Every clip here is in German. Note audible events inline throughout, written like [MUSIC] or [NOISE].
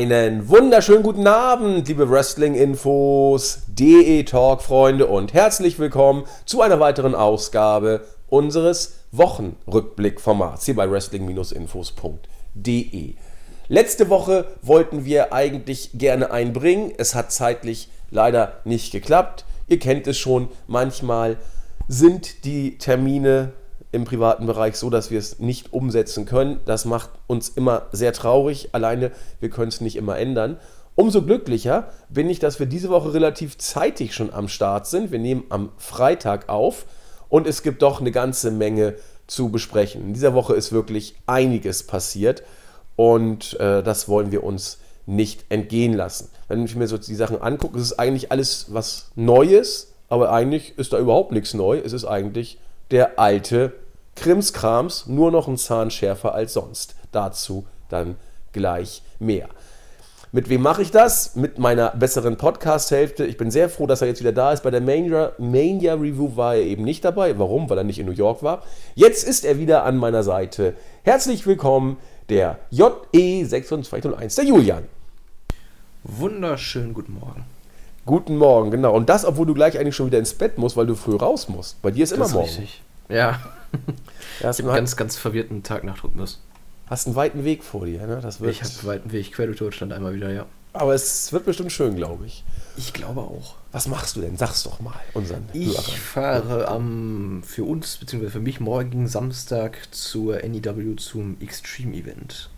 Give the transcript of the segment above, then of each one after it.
Einen wunderschönen guten Abend, liebe Wrestling-Infos, DE-Talk-Freunde und herzlich willkommen zu einer weiteren Ausgabe unseres Wochenrückblick-Formats hier bei wrestling-infos.de. Letzte Woche wollten wir eigentlich gerne einbringen, es hat zeitlich leider nicht geklappt. Ihr kennt es schon, manchmal sind die Termine im privaten Bereich so, dass wir es nicht umsetzen können. Das macht uns immer sehr traurig. Alleine, wir können es nicht immer ändern. Umso glücklicher bin ich, dass wir diese Woche relativ zeitig schon am Start sind. Wir nehmen am Freitag auf und es gibt doch eine ganze Menge zu besprechen. In dieser Woche ist wirklich einiges passiert und äh, das wollen wir uns nicht entgehen lassen. Wenn ich mir so die Sachen angucke, ist es eigentlich alles was Neues, aber eigentlich ist da überhaupt nichts neu. Es ist eigentlich der alte Krimskrams, nur noch ein Zahn schärfer als sonst. Dazu dann gleich mehr. Mit wem mache ich das? Mit meiner besseren Podcast-Hälfte. Ich bin sehr froh, dass er jetzt wieder da ist. Bei der Mania, Mania Review war er eben nicht dabei. Warum? Weil er nicht in New York war. Jetzt ist er wieder an meiner Seite. Herzlich willkommen, der JE6201, der Julian. Wunderschönen guten Morgen. Guten Morgen, genau. Und das, obwohl du gleich eigentlich schon wieder ins Bett musst, weil du früh raus musst. Bei dir ist immer das ist morgen. Richtig. Ja. [LAUGHS] ich habe einen ganz, ganz verwirrten Tag nach Rhythmus. Hast einen weiten Weg vor dir, ne? Das wird ich habe einen weiten Weg, quer durch Deutschland einmal wieder, ja. Aber es wird bestimmt schön, glaube ich. Ich glaube auch. Was machst du denn? Sag's doch mal unseren Ich Hörern. fahre am, für uns, beziehungsweise für mich morgen Samstag zur NEW zum Extreme Event.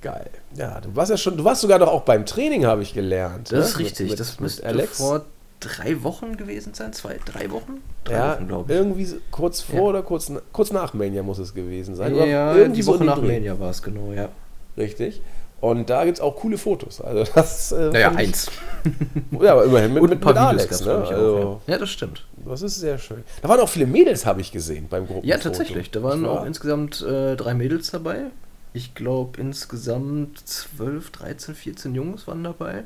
Geil. Ja, du warst ja schon, du warst sogar doch auch beim Training, habe ich gelernt. Das ne? ist richtig. Mit, das müsste Alex. vor drei Wochen gewesen sein. Zwei, drei Wochen? Drei ja, Wochen, glaube ich. Irgendwie kurz vor ja. oder kurz, kurz nach Mania muss es gewesen sein. Ja, irgendwie die Woche so nach Mania war es, genau, ja. Richtig. Und da gibt es auch coole Fotos. Also das, äh, naja, eins. [LAUGHS] ja, aber immerhin mit, mit, mit Alex. Ne? Also, ja. ja. das stimmt. Das ist sehr schön. Da waren auch viele Mädels, habe ich gesehen, beim Gruppenfoto. Ja, tatsächlich. Da waren auch insgesamt äh, drei Mädels dabei. Ich glaube, insgesamt 12, 13, 14 Jungs waren dabei.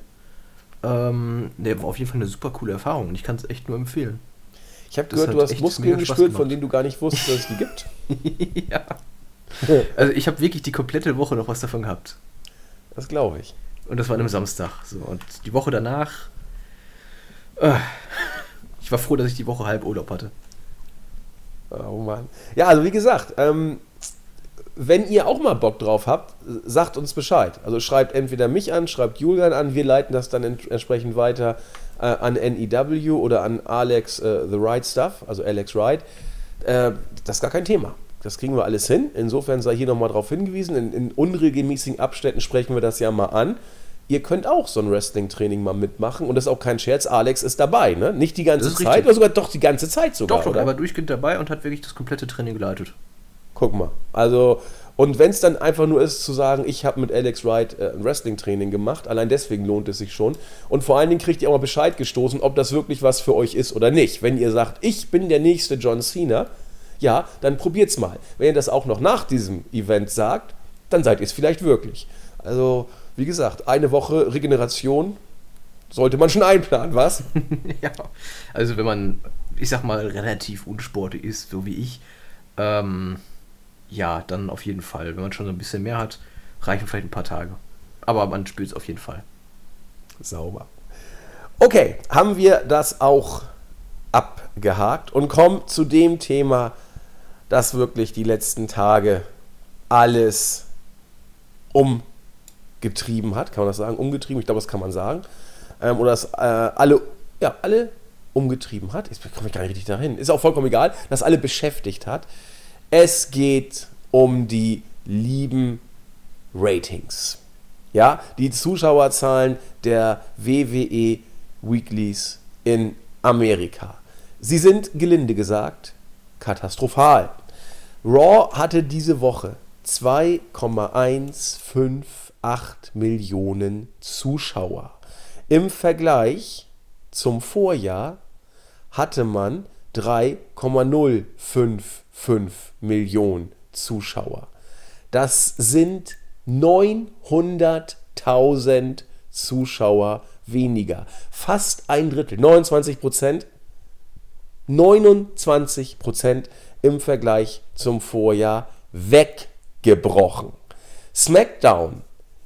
Ähm, ne, war auf jeden Fall eine super coole Erfahrung und ich kann es echt nur empfehlen. Ich habe gehört, du hast Muskeln gespürt, von denen du gar nicht wusstest, dass es die gibt. [LAUGHS] ja. Also ich habe wirklich die komplette Woche noch was davon gehabt. Das glaube ich. Und das war an einem Samstag. So. Und die Woche danach. Äh, ich war froh, dass ich die Woche halb Urlaub hatte. Oh Mann. Ja, also wie gesagt, ähm, wenn ihr auch mal Bock drauf habt, sagt uns Bescheid. Also schreibt entweder mich an, schreibt Julian an, wir leiten das dann entsprechend weiter äh, an NEW oder an Alex äh, The Right Stuff, also Alex Wright. Äh, das ist gar kein Thema. Das kriegen wir alles hin. Insofern sei hier nochmal darauf hingewiesen. In, in, unregelmäßigen Abständen sprechen wir das ja mal an. Ihr könnt auch so ein Wrestling-Training mal mitmachen und das ist auch kein Scherz. Alex ist dabei, ne? Nicht die ganze Zeit, richtig. oder sogar doch die ganze Zeit sogar. Doch, doch, aber durchgehend dabei und hat wirklich das komplette Training geleitet. Guck mal. Also, und wenn es dann einfach nur ist zu sagen, ich habe mit Alex Wright äh, ein Wrestling-Training gemacht, allein deswegen lohnt es sich schon. Und vor allen Dingen kriegt ihr auch mal Bescheid gestoßen, ob das wirklich was für euch ist oder nicht. Wenn ihr sagt, ich bin der nächste John Cena, ja, dann probiert's mal. Wenn ihr das auch noch nach diesem Event sagt, dann seid ihr es vielleicht wirklich. Also, wie gesagt, eine Woche Regeneration sollte man schon einplanen, was? [LAUGHS] ja, also wenn man, ich sag mal, relativ unsportlich ist, so wie ich, ähm, ja, dann auf jeden Fall. Wenn man schon so ein bisschen mehr hat, reichen vielleicht ein paar Tage. Aber man spürt es auf jeden Fall. Sauber. Okay, haben wir das auch abgehakt und kommen zu dem Thema, das wirklich die letzten Tage alles umgetrieben hat. Kann man das sagen? Umgetrieben? Ich glaube, das kann man sagen. Ähm, oder das äh, alle, ja, alle umgetrieben hat. Ich komme gar nicht richtig dahin. Ist auch vollkommen egal, dass alle beschäftigt hat. Es geht um die lieben Ratings. Ja, die Zuschauerzahlen der WWE Weeklies in Amerika. Sie sind gelinde gesagt katastrophal. Raw hatte diese Woche 2,158 Millionen Zuschauer. Im Vergleich zum Vorjahr hatte man 3,055 Millionen Zuschauer. Das sind 900.000 Zuschauer weniger. Fast ein Drittel, 29 Prozent. 29 Prozent im Vergleich zum Vorjahr weggebrochen. SmackDown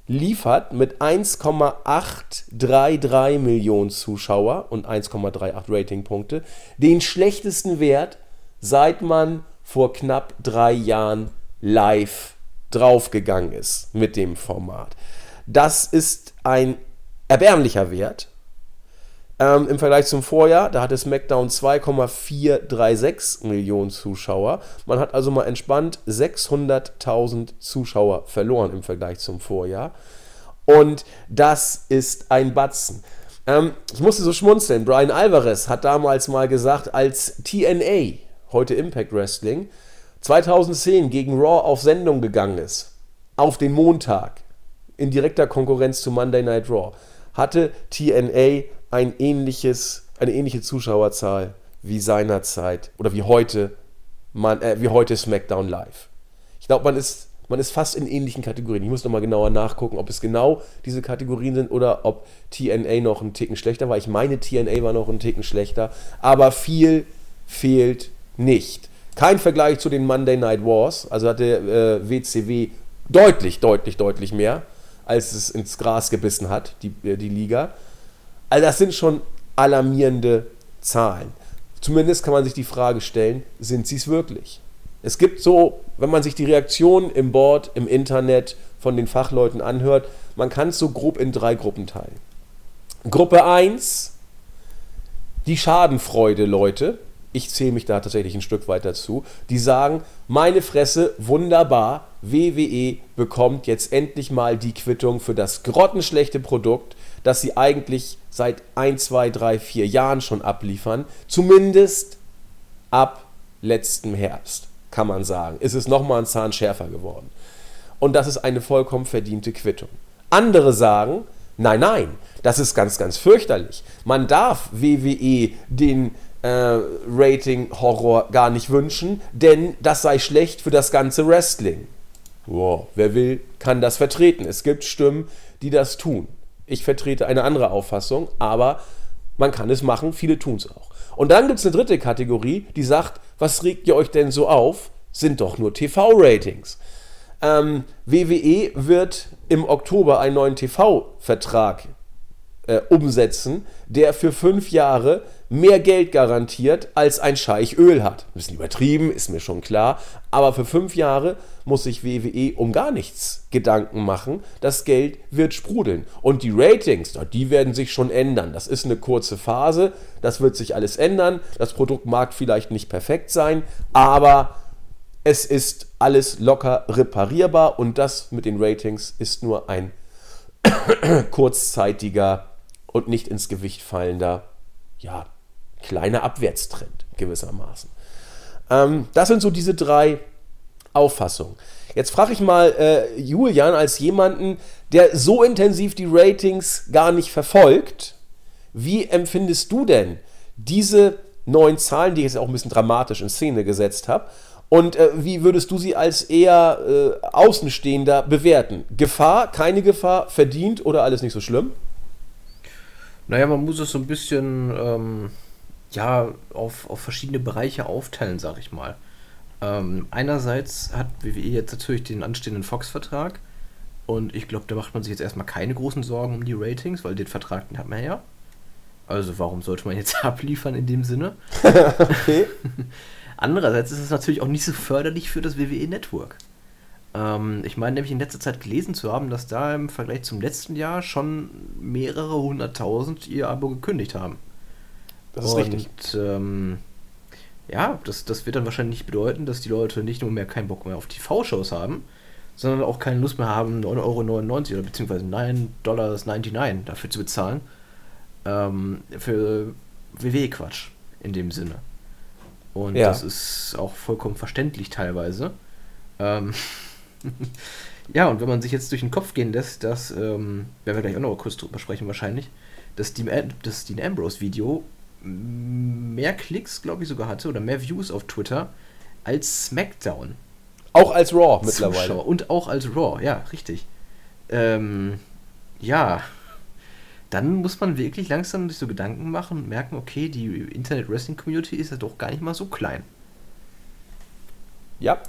liefert mit 1,833 Millionen Zuschauer und 1,38 Ratingpunkte den schlechtesten Wert, seit man vor knapp drei Jahren live draufgegangen ist mit dem Format. Das ist ein erbärmlicher Wert. Ähm, Im Vergleich zum Vorjahr, da hatte SmackDown 2,436 Millionen Zuschauer. Man hat also mal entspannt 600.000 Zuschauer verloren im Vergleich zum Vorjahr. Und das ist ein Batzen. Ähm, ich musste so schmunzeln. Brian Alvarez hat damals mal gesagt, als TNA, heute Impact Wrestling, 2010 gegen Raw auf Sendung gegangen ist, auf den Montag, in direkter Konkurrenz zu Monday Night Raw, hatte TNA ein ähnliches, eine ähnliche Zuschauerzahl wie seinerzeit oder wie heute, man, äh, wie heute SmackDown Live. Ich glaube, man ist, man ist fast in ähnlichen Kategorien. Ich muss nochmal genauer nachgucken, ob es genau diese Kategorien sind oder ob TNA noch einen Ticken schlechter war. Ich meine, TNA war noch einen Ticken schlechter, aber viel fehlt nicht. Kein Vergleich zu den Monday Night Wars, also hat der äh, WCW deutlich, deutlich, deutlich mehr, als es ins Gras gebissen hat, die, äh, die Liga. Also das sind schon alarmierende Zahlen. Zumindest kann man sich die Frage stellen, sind sie es wirklich? Es gibt so, wenn man sich die Reaktionen im Board, im Internet von den Fachleuten anhört, man kann es so grob in drei Gruppen teilen. Gruppe 1, die Schadenfreude-Leute, ich zähle mich da tatsächlich ein Stück weit dazu, die sagen, meine Fresse, wunderbar, WWE bekommt jetzt endlich mal die Quittung für das grottenschlechte Produkt, das sie eigentlich seit 1, 2, 3, 4 Jahren schon abliefern. Zumindest ab letztem Herbst, kann man sagen, ist es nochmal ein Zahn schärfer geworden. Und das ist eine vollkommen verdiente Quittung. Andere sagen, nein, nein, das ist ganz, ganz fürchterlich. Man darf WWE den äh, Rating-Horror gar nicht wünschen, denn das sei schlecht für das ganze Wrestling. Wow, wer will, kann das vertreten. Es gibt Stimmen, die das tun. Ich vertrete eine andere Auffassung, aber man kann es machen, viele tun es auch. Und dann gibt es eine dritte Kategorie, die sagt, was regt ihr euch denn so auf? Sind doch nur TV-Ratings. Ähm, WWE wird im Oktober einen neuen TV-Vertrag äh, umsetzen, der für fünf Jahre mehr Geld garantiert, als ein Scheich Öl hat. Ein bisschen übertrieben, ist mir schon klar. Aber für fünf Jahre muss sich WWE um gar nichts Gedanken machen. Das Geld wird sprudeln. Und die Ratings, die werden sich schon ändern. Das ist eine kurze Phase. Das wird sich alles ändern. Das Produkt mag vielleicht nicht perfekt sein, aber es ist alles locker reparierbar. Und das mit den Ratings ist nur ein [COUGHS] kurzzeitiger und nicht ins Gewicht fallender, ja, kleiner Abwärtstrend gewissermaßen. Ähm, das sind so diese drei Auffassungen. Jetzt frage ich mal äh, Julian als jemanden, der so intensiv die Ratings gar nicht verfolgt. Wie empfindest du denn diese neuen Zahlen, die ich jetzt auch ein bisschen dramatisch in Szene gesetzt habe? Und äh, wie würdest du sie als eher äh, Außenstehender bewerten? Gefahr, keine Gefahr, verdient oder alles nicht so schlimm? Naja, man muss es so ein bisschen ähm, ja, auf, auf verschiedene Bereiche aufteilen, sag ich mal. Ähm, einerseits hat WWE jetzt natürlich den anstehenden Fox-Vertrag und ich glaube, da macht man sich jetzt erstmal keine großen Sorgen um die Ratings, weil den Vertrag den hat man ja. Also warum sollte man jetzt [LAUGHS] abliefern in dem Sinne? [LAUGHS] okay. [LAUGHS] Andererseits ist es natürlich auch nicht so förderlich für das WWE Network. Ähm, ich meine nämlich in letzter Zeit gelesen zu haben, dass da im Vergleich zum letzten Jahr schon mehrere hunderttausend ihr Abo gekündigt haben. Das ist Und, richtig. Ähm, ja, das, das wird dann wahrscheinlich bedeuten, dass die Leute nicht nur mehr keinen Bock mehr auf TV-Shows haben, sondern auch keine Lust mehr haben, 9,99 Euro oder beziehungsweise 9,99 Dollar dafür zu bezahlen. Ähm, für WW-Quatsch in dem Sinne. Und ja. das ist auch vollkommen verständlich teilweise. Ähm, [LAUGHS] ja, und wenn man sich jetzt durch den Kopf gehen lässt, dass, ähm, werden wir gleich auch noch kurz drüber sprechen wahrscheinlich, dass das Dean Ambrose Video mehr Klicks, glaube ich, sogar hatte oder mehr Views auf Twitter als SmackDown. Auch als Raw mittlerweile. Zuschauer. Und auch als Raw, ja, richtig. Ähm, ja, dann muss man wirklich langsam sich so Gedanken machen und merken, okay, die Internet Wrestling Community ist ja doch gar nicht mal so klein. Ja,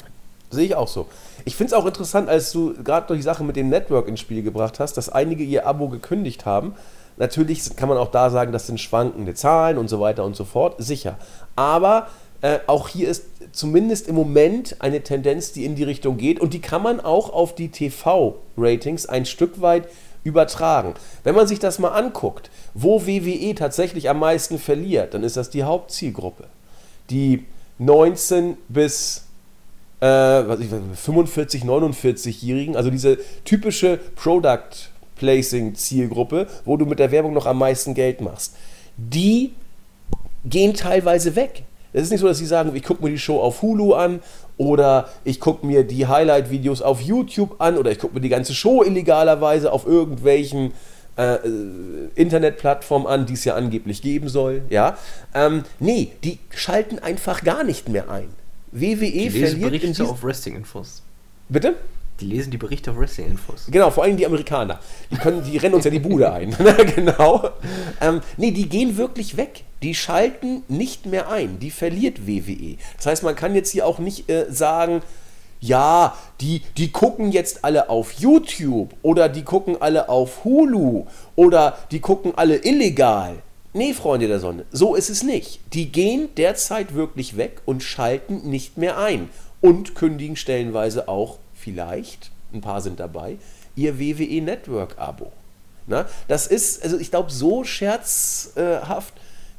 Sehe ich auch so. Ich finde es auch interessant, als du gerade durch die Sache mit dem Network ins Spiel gebracht hast, dass einige ihr Abo gekündigt haben. Natürlich kann man auch da sagen, das sind schwankende Zahlen und so weiter und so fort, sicher. Aber äh, auch hier ist zumindest im Moment eine Tendenz, die in die Richtung geht und die kann man auch auf die TV-Ratings ein Stück weit übertragen. Wenn man sich das mal anguckt, wo WWE tatsächlich am meisten verliert, dann ist das die Hauptzielgruppe. Die 19 bis äh, was ich, 45, 49-Jährigen, also diese typische Product Placing Zielgruppe, wo du mit der Werbung noch am meisten Geld machst. Die gehen teilweise weg. Es ist nicht so, dass sie sagen, ich gucke mir die Show auf Hulu an oder ich gucke mir die Highlight-Videos auf YouTube an oder ich gucke mir die ganze Show illegalerweise auf irgendwelchen äh, äh Internetplattformen an, die es ja angeblich geben soll. Ja? Ähm, nee, die schalten einfach gar nicht mehr ein. WWE die lesen verliert Berichte auf Wrestling-Infos. Bitte? Die lesen die Berichte auf Wrestling-Infos. Genau, vor allem die Amerikaner. Die, können, die rennen uns ja die Bude ein. [LAUGHS] genau. Ähm, nee, die gehen wirklich weg. Die schalten nicht mehr ein. Die verliert WWE. Das heißt, man kann jetzt hier auch nicht äh, sagen, ja, die, die gucken jetzt alle auf YouTube oder die gucken alle auf Hulu oder die gucken alle illegal. Nee, Freunde der Sonne, so ist es nicht. Die gehen derzeit wirklich weg und schalten nicht mehr ein und kündigen stellenweise auch vielleicht, ein paar sind dabei, ihr WWE Network Abo. Na, das ist, also ich glaube, so scherzhaft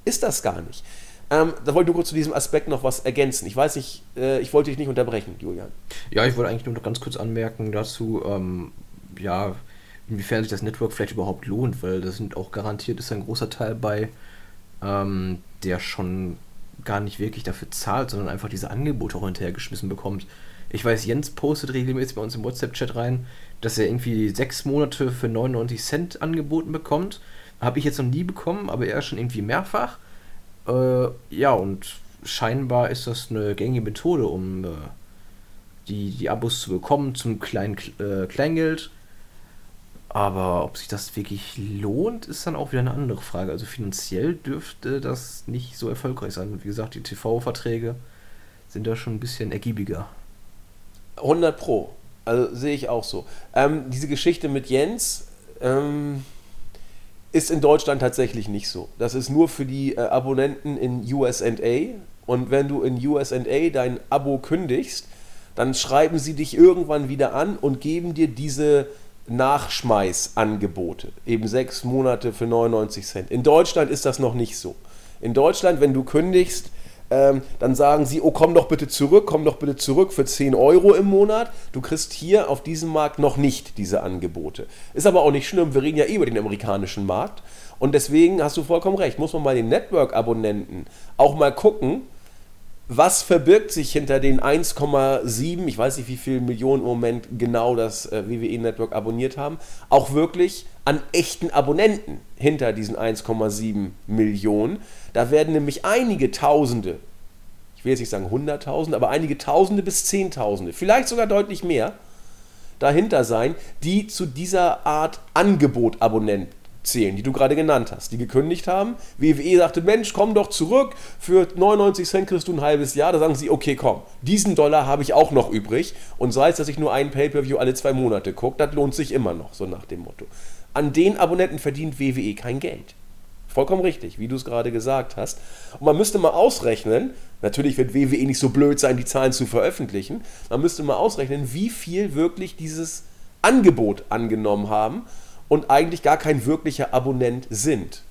ist das gar nicht. Ähm, da wollte ich kurz zu diesem Aspekt noch was ergänzen. Ich weiß nicht, äh, ich wollte dich nicht unterbrechen, Julian. Ja, ich wollte eigentlich nur noch ganz kurz anmerken dazu, ähm, ja, inwiefern sich das Network vielleicht überhaupt lohnt, weil das sind auch garantiert ist ein großer Teil bei, ähm, der schon gar nicht wirklich dafür zahlt, sondern einfach diese Angebote auch hinterhergeschmissen bekommt. Ich weiß, Jens postet regelmäßig bei uns im WhatsApp-Chat rein, dass er irgendwie sechs Monate für 99 Cent angeboten bekommt. Habe ich jetzt noch nie bekommen, aber er schon irgendwie mehrfach. Äh, ja, und scheinbar ist das eine gängige Methode, um äh, die, die Abos zu bekommen zum kleinen äh, Kleingeld. Aber ob sich das wirklich lohnt, ist dann auch wieder eine andere Frage. Also finanziell dürfte das nicht so erfolgreich sein. Wie gesagt, die TV-Verträge sind da schon ein bisschen ergiebiger. 100 Pro. Also sehe ich auch so. Ähm, diese Geschichte mit Jens ähm, ist in Deutschland tatsächlich nicht so. Das ist nur für die äh, Abonnenten in USA. Und wenn du in USA dein Abo kündigst, dann schreiben sie dich irgendwann wieder an und geben dir diese Nachschmeißangebote. Eben sechs Monate für 99 Cent. In Deutschland ist das noch nicht so. In Deutschland, wenn du kündigst, ähm, dann sagen sie, oh komm doch bitte zurück, komm doch bitte zurück für 10 Euro im Monat. Du kriegst hier auf diesem Markt noch nicht diese Angebote. Ist aber auch nicht schlimm, wir reden ja eh über den amerikanischen Markt. Und deswegen hast du vollkommen recht, muss man bei den Network-Abonnenten auch mal gucken, was verbirgt sich hinter den 1,7, ich weiß nicht, wie viele Millionen im Moment genau das äh, WWE-Network abonniert haben, auch wirklich an echten Abonnenten hinter diesen 1,7 Millionen. Da werden nämlich einige Tausende, ich will jetzt nicht sagen Hunderttausende, aber einige Tausende bis Zehntausende, vielleicht sogar deutlich mehr, dahinter sein, die zu dieser Art Angebot-Abonnent zählen, die du gerade genannt hast, die gekündigt haben. WWE sagte, Mensch, komm doch zurück, für 99 Cent kriegst du ein halbes Jahr. Da sagen sie, okay, komm, diesen Dollar habe ich auch noch übrig. Und sei es, dass ich nur einen Pay-Per-View alle zwei Monate gucke, das lohnt sich immer noch, so nach dem Motto. An den Abonnenten verdient WWE kein Geld. Vollkommen richtig, wie du es gerade gesagt hast. Und man müsste mal ausrechnen, natürlich wird WWE nicht so blöd sein, die Zahlen zu veröffentlichen, man müsste mal ausrechnen, wie viel wirklich dieses Angebot angenommen haben und eigentlich gar kein wirklicher Abonnent sind.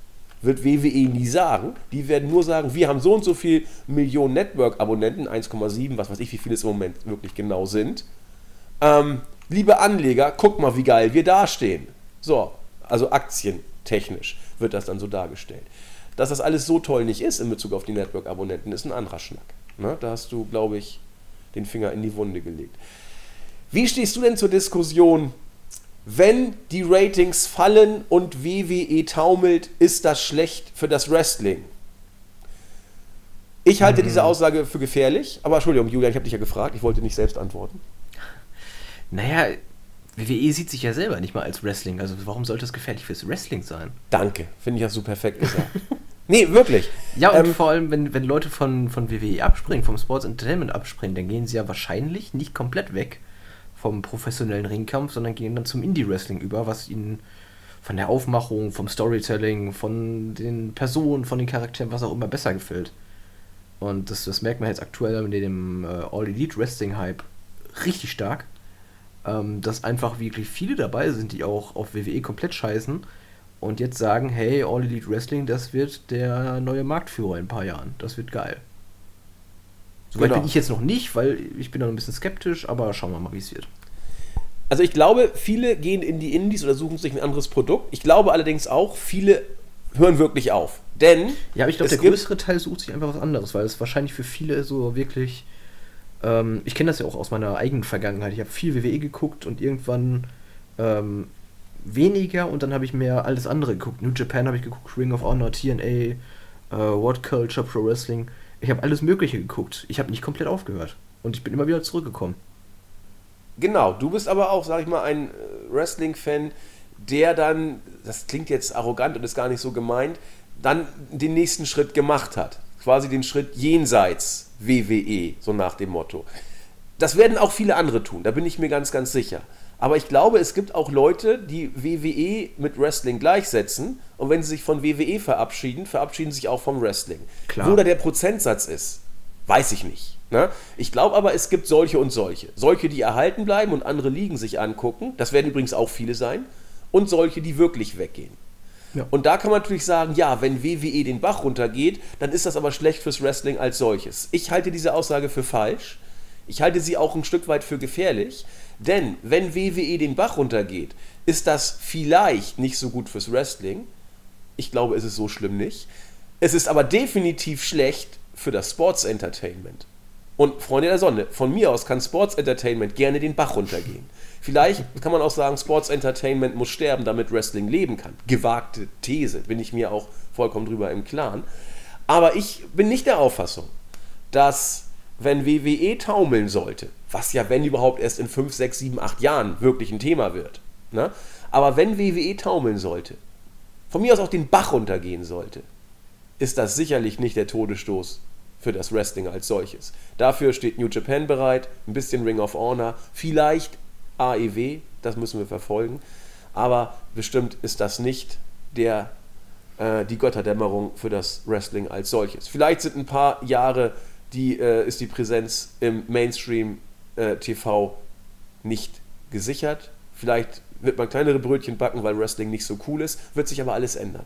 Wird WWE nie sagen. Die werden nur sagen, wir haben so und so viel Millionen Network-Abonnenten, 1,7, was weiß ich, wie viele es im Moment wirklich genau sind. Ähm, liebe Anleger, guck mal, wie geil wir dastehen. So, also aktientechnisch wird das dann so dargestellt. Dass das alles so toll nicht ist in Bezug auf die Network-Abonnenten, ist ein anderer Schnack. Ne? Da hast du, glaube ich, den Finger in die Wunde gelegt. Wie stehst du denn zur Diskussion, wenn die Ratings fallen und WWE taumelt, ist das schlecht für das Wrestling. Ich halte mhm. diese Aussage für gefährlich, aber Entschuldigung, Julian, ich habe dich ja gefragt, ich wollte nicht selbst antworten. Naja, WWE sieht sich ja selber nicht mal als Wrestling, also warum sollte das gefährlich fürs Wrestling sein? Danke, finde ich, hast du perfekt gesagt. [LAUGHS] nee, wirklich. Ja, und ähm, vor allem, wenn, wenn Leute von, von WWE abspringen, vom Sports Entertainment abspringen, dann gehen sie ja wahrscheinlich nicht komplett weg vom professionellen Ringkampf, sondern gehen dann zum Indie-Wrestling über, was ihnen von der Aufmachung, vom Storytelling, von den Personen, von den Charakteren, was auch immer besser gefällt. Und das, das merkt man jetzt aktuell mit dem äh, All Elite Wrestling Hype richtig stark, ähm, dass einfach wirklich viele dabei sind, die auch auf WWE komplett scheißen und jetzt sagen, hey, All Elite Wrestling, das wird der neue Marktführer in ein paar Jahren. Das wird geil. Soweit genau. bin ich jetzt noch nicht, weil ich bin da noch ein bisschen skeptisch, aber schauen wir mal, wie es wird. Also ich glaube, viele gehen in die Indies oder suchen sich ein anderes Produkt. Ich glaube allerdings auch, viele hören wirklich auf. Denn. Ja, aber ich glaube, der größere Teil sucht sich einfach was anderes, weil es wahrscheinlich für viele so wirklich. Ähm, ich kenne das ja auch aus meiner eigenen Vergangenheit. Ich habe viel WWE geguckt und irgendwann ähm, weniger und dann habe ich mehr alles andere geguckt. New Japan habe ich geguckt, Ring of Honor, TNA, äh, What Culture, Pro Wrestling. Ich habe alles Mögliche geguckt. Ich habe nicht komplett aufgehört. Und ich bin immer wieder zurückgekommen. Genau, du bist aber auch, sag ich mal, ein äh, Wrestling-Fan, der dann, das klingt jetzt arrogant und ist gar nicht so gemeint, dann den nächsten Schritt gemacht hat. Quasi den Schritt jenseits WWE, so nach dem Motto. Das werden auch viele andere tun, da bin ich mir ganz, ganz sicher. Aber ich glaube, es gibt auch Leute, die WWE mit Wrestling gleichsetzen und wenn sie sich von WWE verabschieden, verabschieden sie sich auch vom Wrestling. Klar. Wo da der Prozentsatz ist, weiß ich nicht. Ne? Ich glaube aber, es gibt solche und solche. Solche, die erhalten bleiben und andere Ligen sich angucken. Das werden übrigens auch viele sein. Und solche, die wirklich weggehen. Ja. Und da kann man natürlich sagen, ja, wenn WWE den Bach runtergeht, dann ist das aber schlecht fürs Wrestling als solches. Ich halte diese Aussage für falsch. Ich halte sie auch ein Stück weit für gefährlich. Denn wenn WWE den Bach runtergeht, ist das vielleicht nicht so gut fürs Wrestling. Ich glaube, es ist so schlimm nicht. Es ist aber definitiv schlecht für das Sports Entertainment. Und Freunde der Sonne, von mir aus kann Sports Entertainment gerne den Bach runtergehen. Vielleicht kann man auch sagen, Sports Entertainment muss sterben, damit Wrestling leben kann. Gewagte These, bin ich mir auch vollkommen drüber im Klaren. Aber ich bin nicht der Auffassung, dass wenn WWE taumeln sollte, was ja wenn überhaupt erst in 5, 6, 7, 8 Jahren wirklich ein Thema wird, ne? aber wenn WWE taumeln sollte, von mir aus auch den Bach runtergehen sollte, ist das sicherlich nicht der Todesstoß für das Wrestling als solches. Dafür steht New Japan bereit, ein bisschen Ring of Honor, vielleicht AEW, das müssen wir verfolgen, aber bestimmt ist das nicht der, äh, die Götterdämmerung für das Wrestling als solches. Vielleicht sind ein paar Jahre, die, äh, ist die Präsenz im Mainstream äh, TV nicht gesichert. Vielleicht wird man kleinere Brötchen backen, weil Wrestling nicht so cool ist, wird sich aber alles ändern.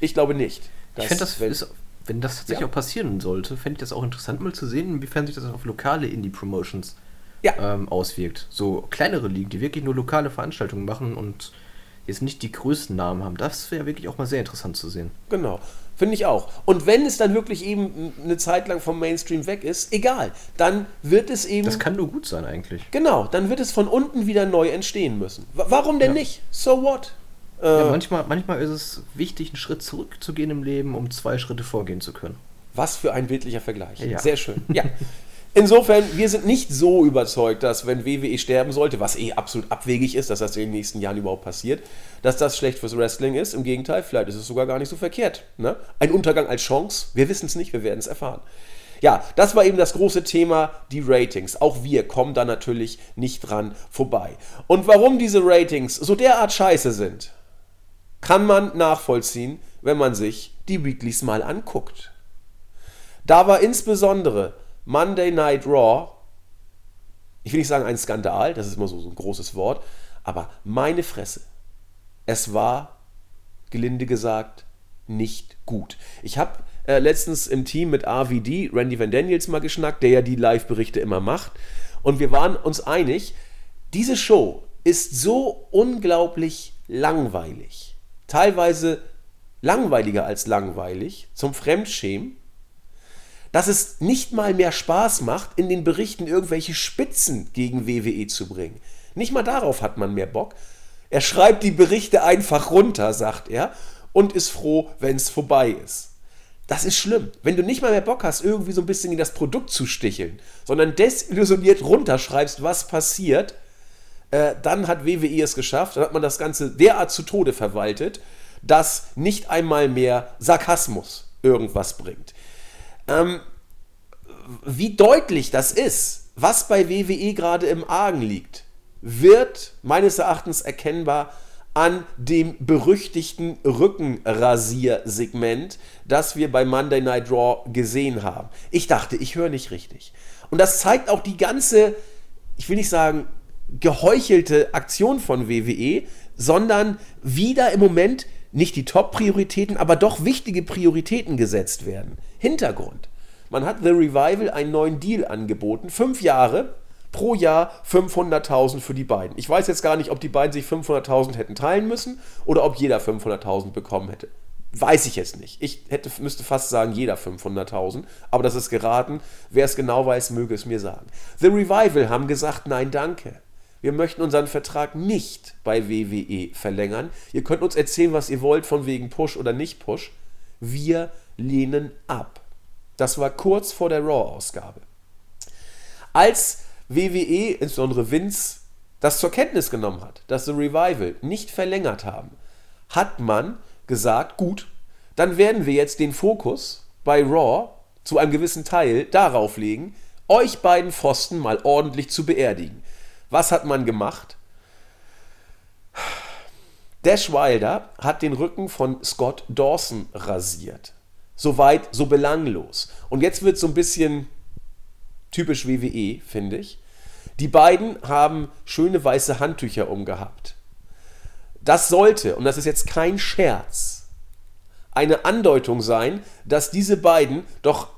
Ich glaube nicht. ich finde, das ist wenn das tatsächlich ja. auch passieren sollte, fände ich das auch interessant mal zu sehen, inwiefern sich das auf lokale Indie-Promotions ja. ähm, auswirkt. So kleinere Ligen, die wirklich nur lokale Veranstaltungen machen und jetzt nicht die größten Namen haben. Das wäre wirklich auch mal sehr interessant zu sehen. Genau. Finde ich auch. Und wenn es dann wirklich eben eine Zeit lang vom Mainstream weg ist, egal. Dann wird es eben. Das kann nur gut sein, eigentlich. Genau. Dann wird es von unten wieder neu entstehen müssen. Warum denn ja. nicht? So what? Ja, äh, manchmal, manchmal ist es wichtig, einen Schritt zurückzugehen im Leben, um zwei Schritte vorgehen zu können. Was für ein bildlicher Vergleich. Ja. Sehr schön. Ja. [LAUGHS] Insofern, wir sind nicht so überzeugt, dass wenn WWE sterben sollte, was eh absolut abwegig ist, dass das in den nächsten Jahren überhaupt passiert, dass das schlecht fürs Wrestling ist. Im Gegenteil, vielleicht ist es sogar gar nicht so verkehrt. Ne? Ein Untergang als Chance, wir wissen es nicht, wir werden es erfahren. Ja, das war eben das große Thema, die Ratings. Auch wir kommen da natürlich nicht dran vorbei. Und warum diese Ratings so derart scheiße sind, kann man nachvollziehen, wenn man sich die Weeklies mal anguckt. Da war insbesondere Monday Night Raw, ich will nicht sagen ein Skandal, das ist immer so, so ein großes Wort, aber meine Fresse, es war, gelinde gesagt, nicht gut. Ich habe äh, letztens im Team mit RVD, Randy Van Daniels, mal geschnackt, der ja die Live-Berichte immer macht. Und wir waren uns einig, diese Show ist so unglaublich langweilig teilweise langweiliger als langweilig, zum Fremdschämen, dass es nicht mal mehr Spaß macht, in den Berichten irgendwelche Spitzen gegen WWE zu bringen. Nicht mal darauf hat man mehr Bock. Er schreibt die Berichte einfach runter, sagt er, und ist froh, wenn es vorbei ist. Das ist schlimm. Wenn du nicht mal mehr Bock hast, irgendwie so ein bisschen in das Produkt zu sticheln, sondern desillusioniert runterschreibst, was passiert, äh, dann hat WWE es geschafft, dann hat man das Ganze derart zu Tode verwaltet, dass nicht einmal mehr Sarkasmus irgendwas bringt. Ähm, wie deutlich das ist, was bei WWE gerade im Argen liegt, wird meines Erachtens erkennbar an dem berüchtigten Rückenrasiersegment, das wir bei Monday Night Raw gesehen haben. Ich dachte, ich höre nicht richtig. Und das zeigt auch die ganze, ich will nicht sagen, geheuchelte Aktion von WWE, sondern wieder im Moment nicht die Top-Prioritäten, aber doch wichtige Prioritäten gesetzt werden. Hintergrund. Man hat The Revival einen neuen Deal angeboten, fünf Jahre, pro Jahr 500.000 für die beiden. Ich weiß jetzt gar nicht, ob die beiden sich 500.000 hätten teilen müssen oder ob jeder 500.000 bekommen hätte. Weiß ich jetzt nicht. Ich hätte, müsste fast sagen, jeder 500.000, aber das ist geraten. Wer es genau weiß, möge es mir sagen. The Revival haben gesagt, nein, danke. Wir möchten unseren Vertrag nicht bei WWE verlängern. Ihr könnt uns erzählen, was ihr wollt, von wegen Push oder nicht Push. Wir lehnen ab. Das war kurz vor der Raw-Ausgabe. Als WWE, insbesondere Vince, das zur Kenntnis genommen hat, dass The Revival nicht verlängert haben, hat man gesagt, gut, dann werden wir jetzt den Fokus bei Raw zu einem gewissen Teil darauf legen, euch beiden Pfosten mal ordentlich zu beerdigen. Was hat man gemacht? Dash Wilder hat den Rücken von Scott Dawson rasiert. Soweit, so belanglos. Und jetzt wird so ein bisschen typisch WWE, finde ich. Die beiden haben schöne weiße Handtücher umgehabt. Das sollte, und das ist jetzt kein Scherz, eine Andeutung sein, dass diese beiden doch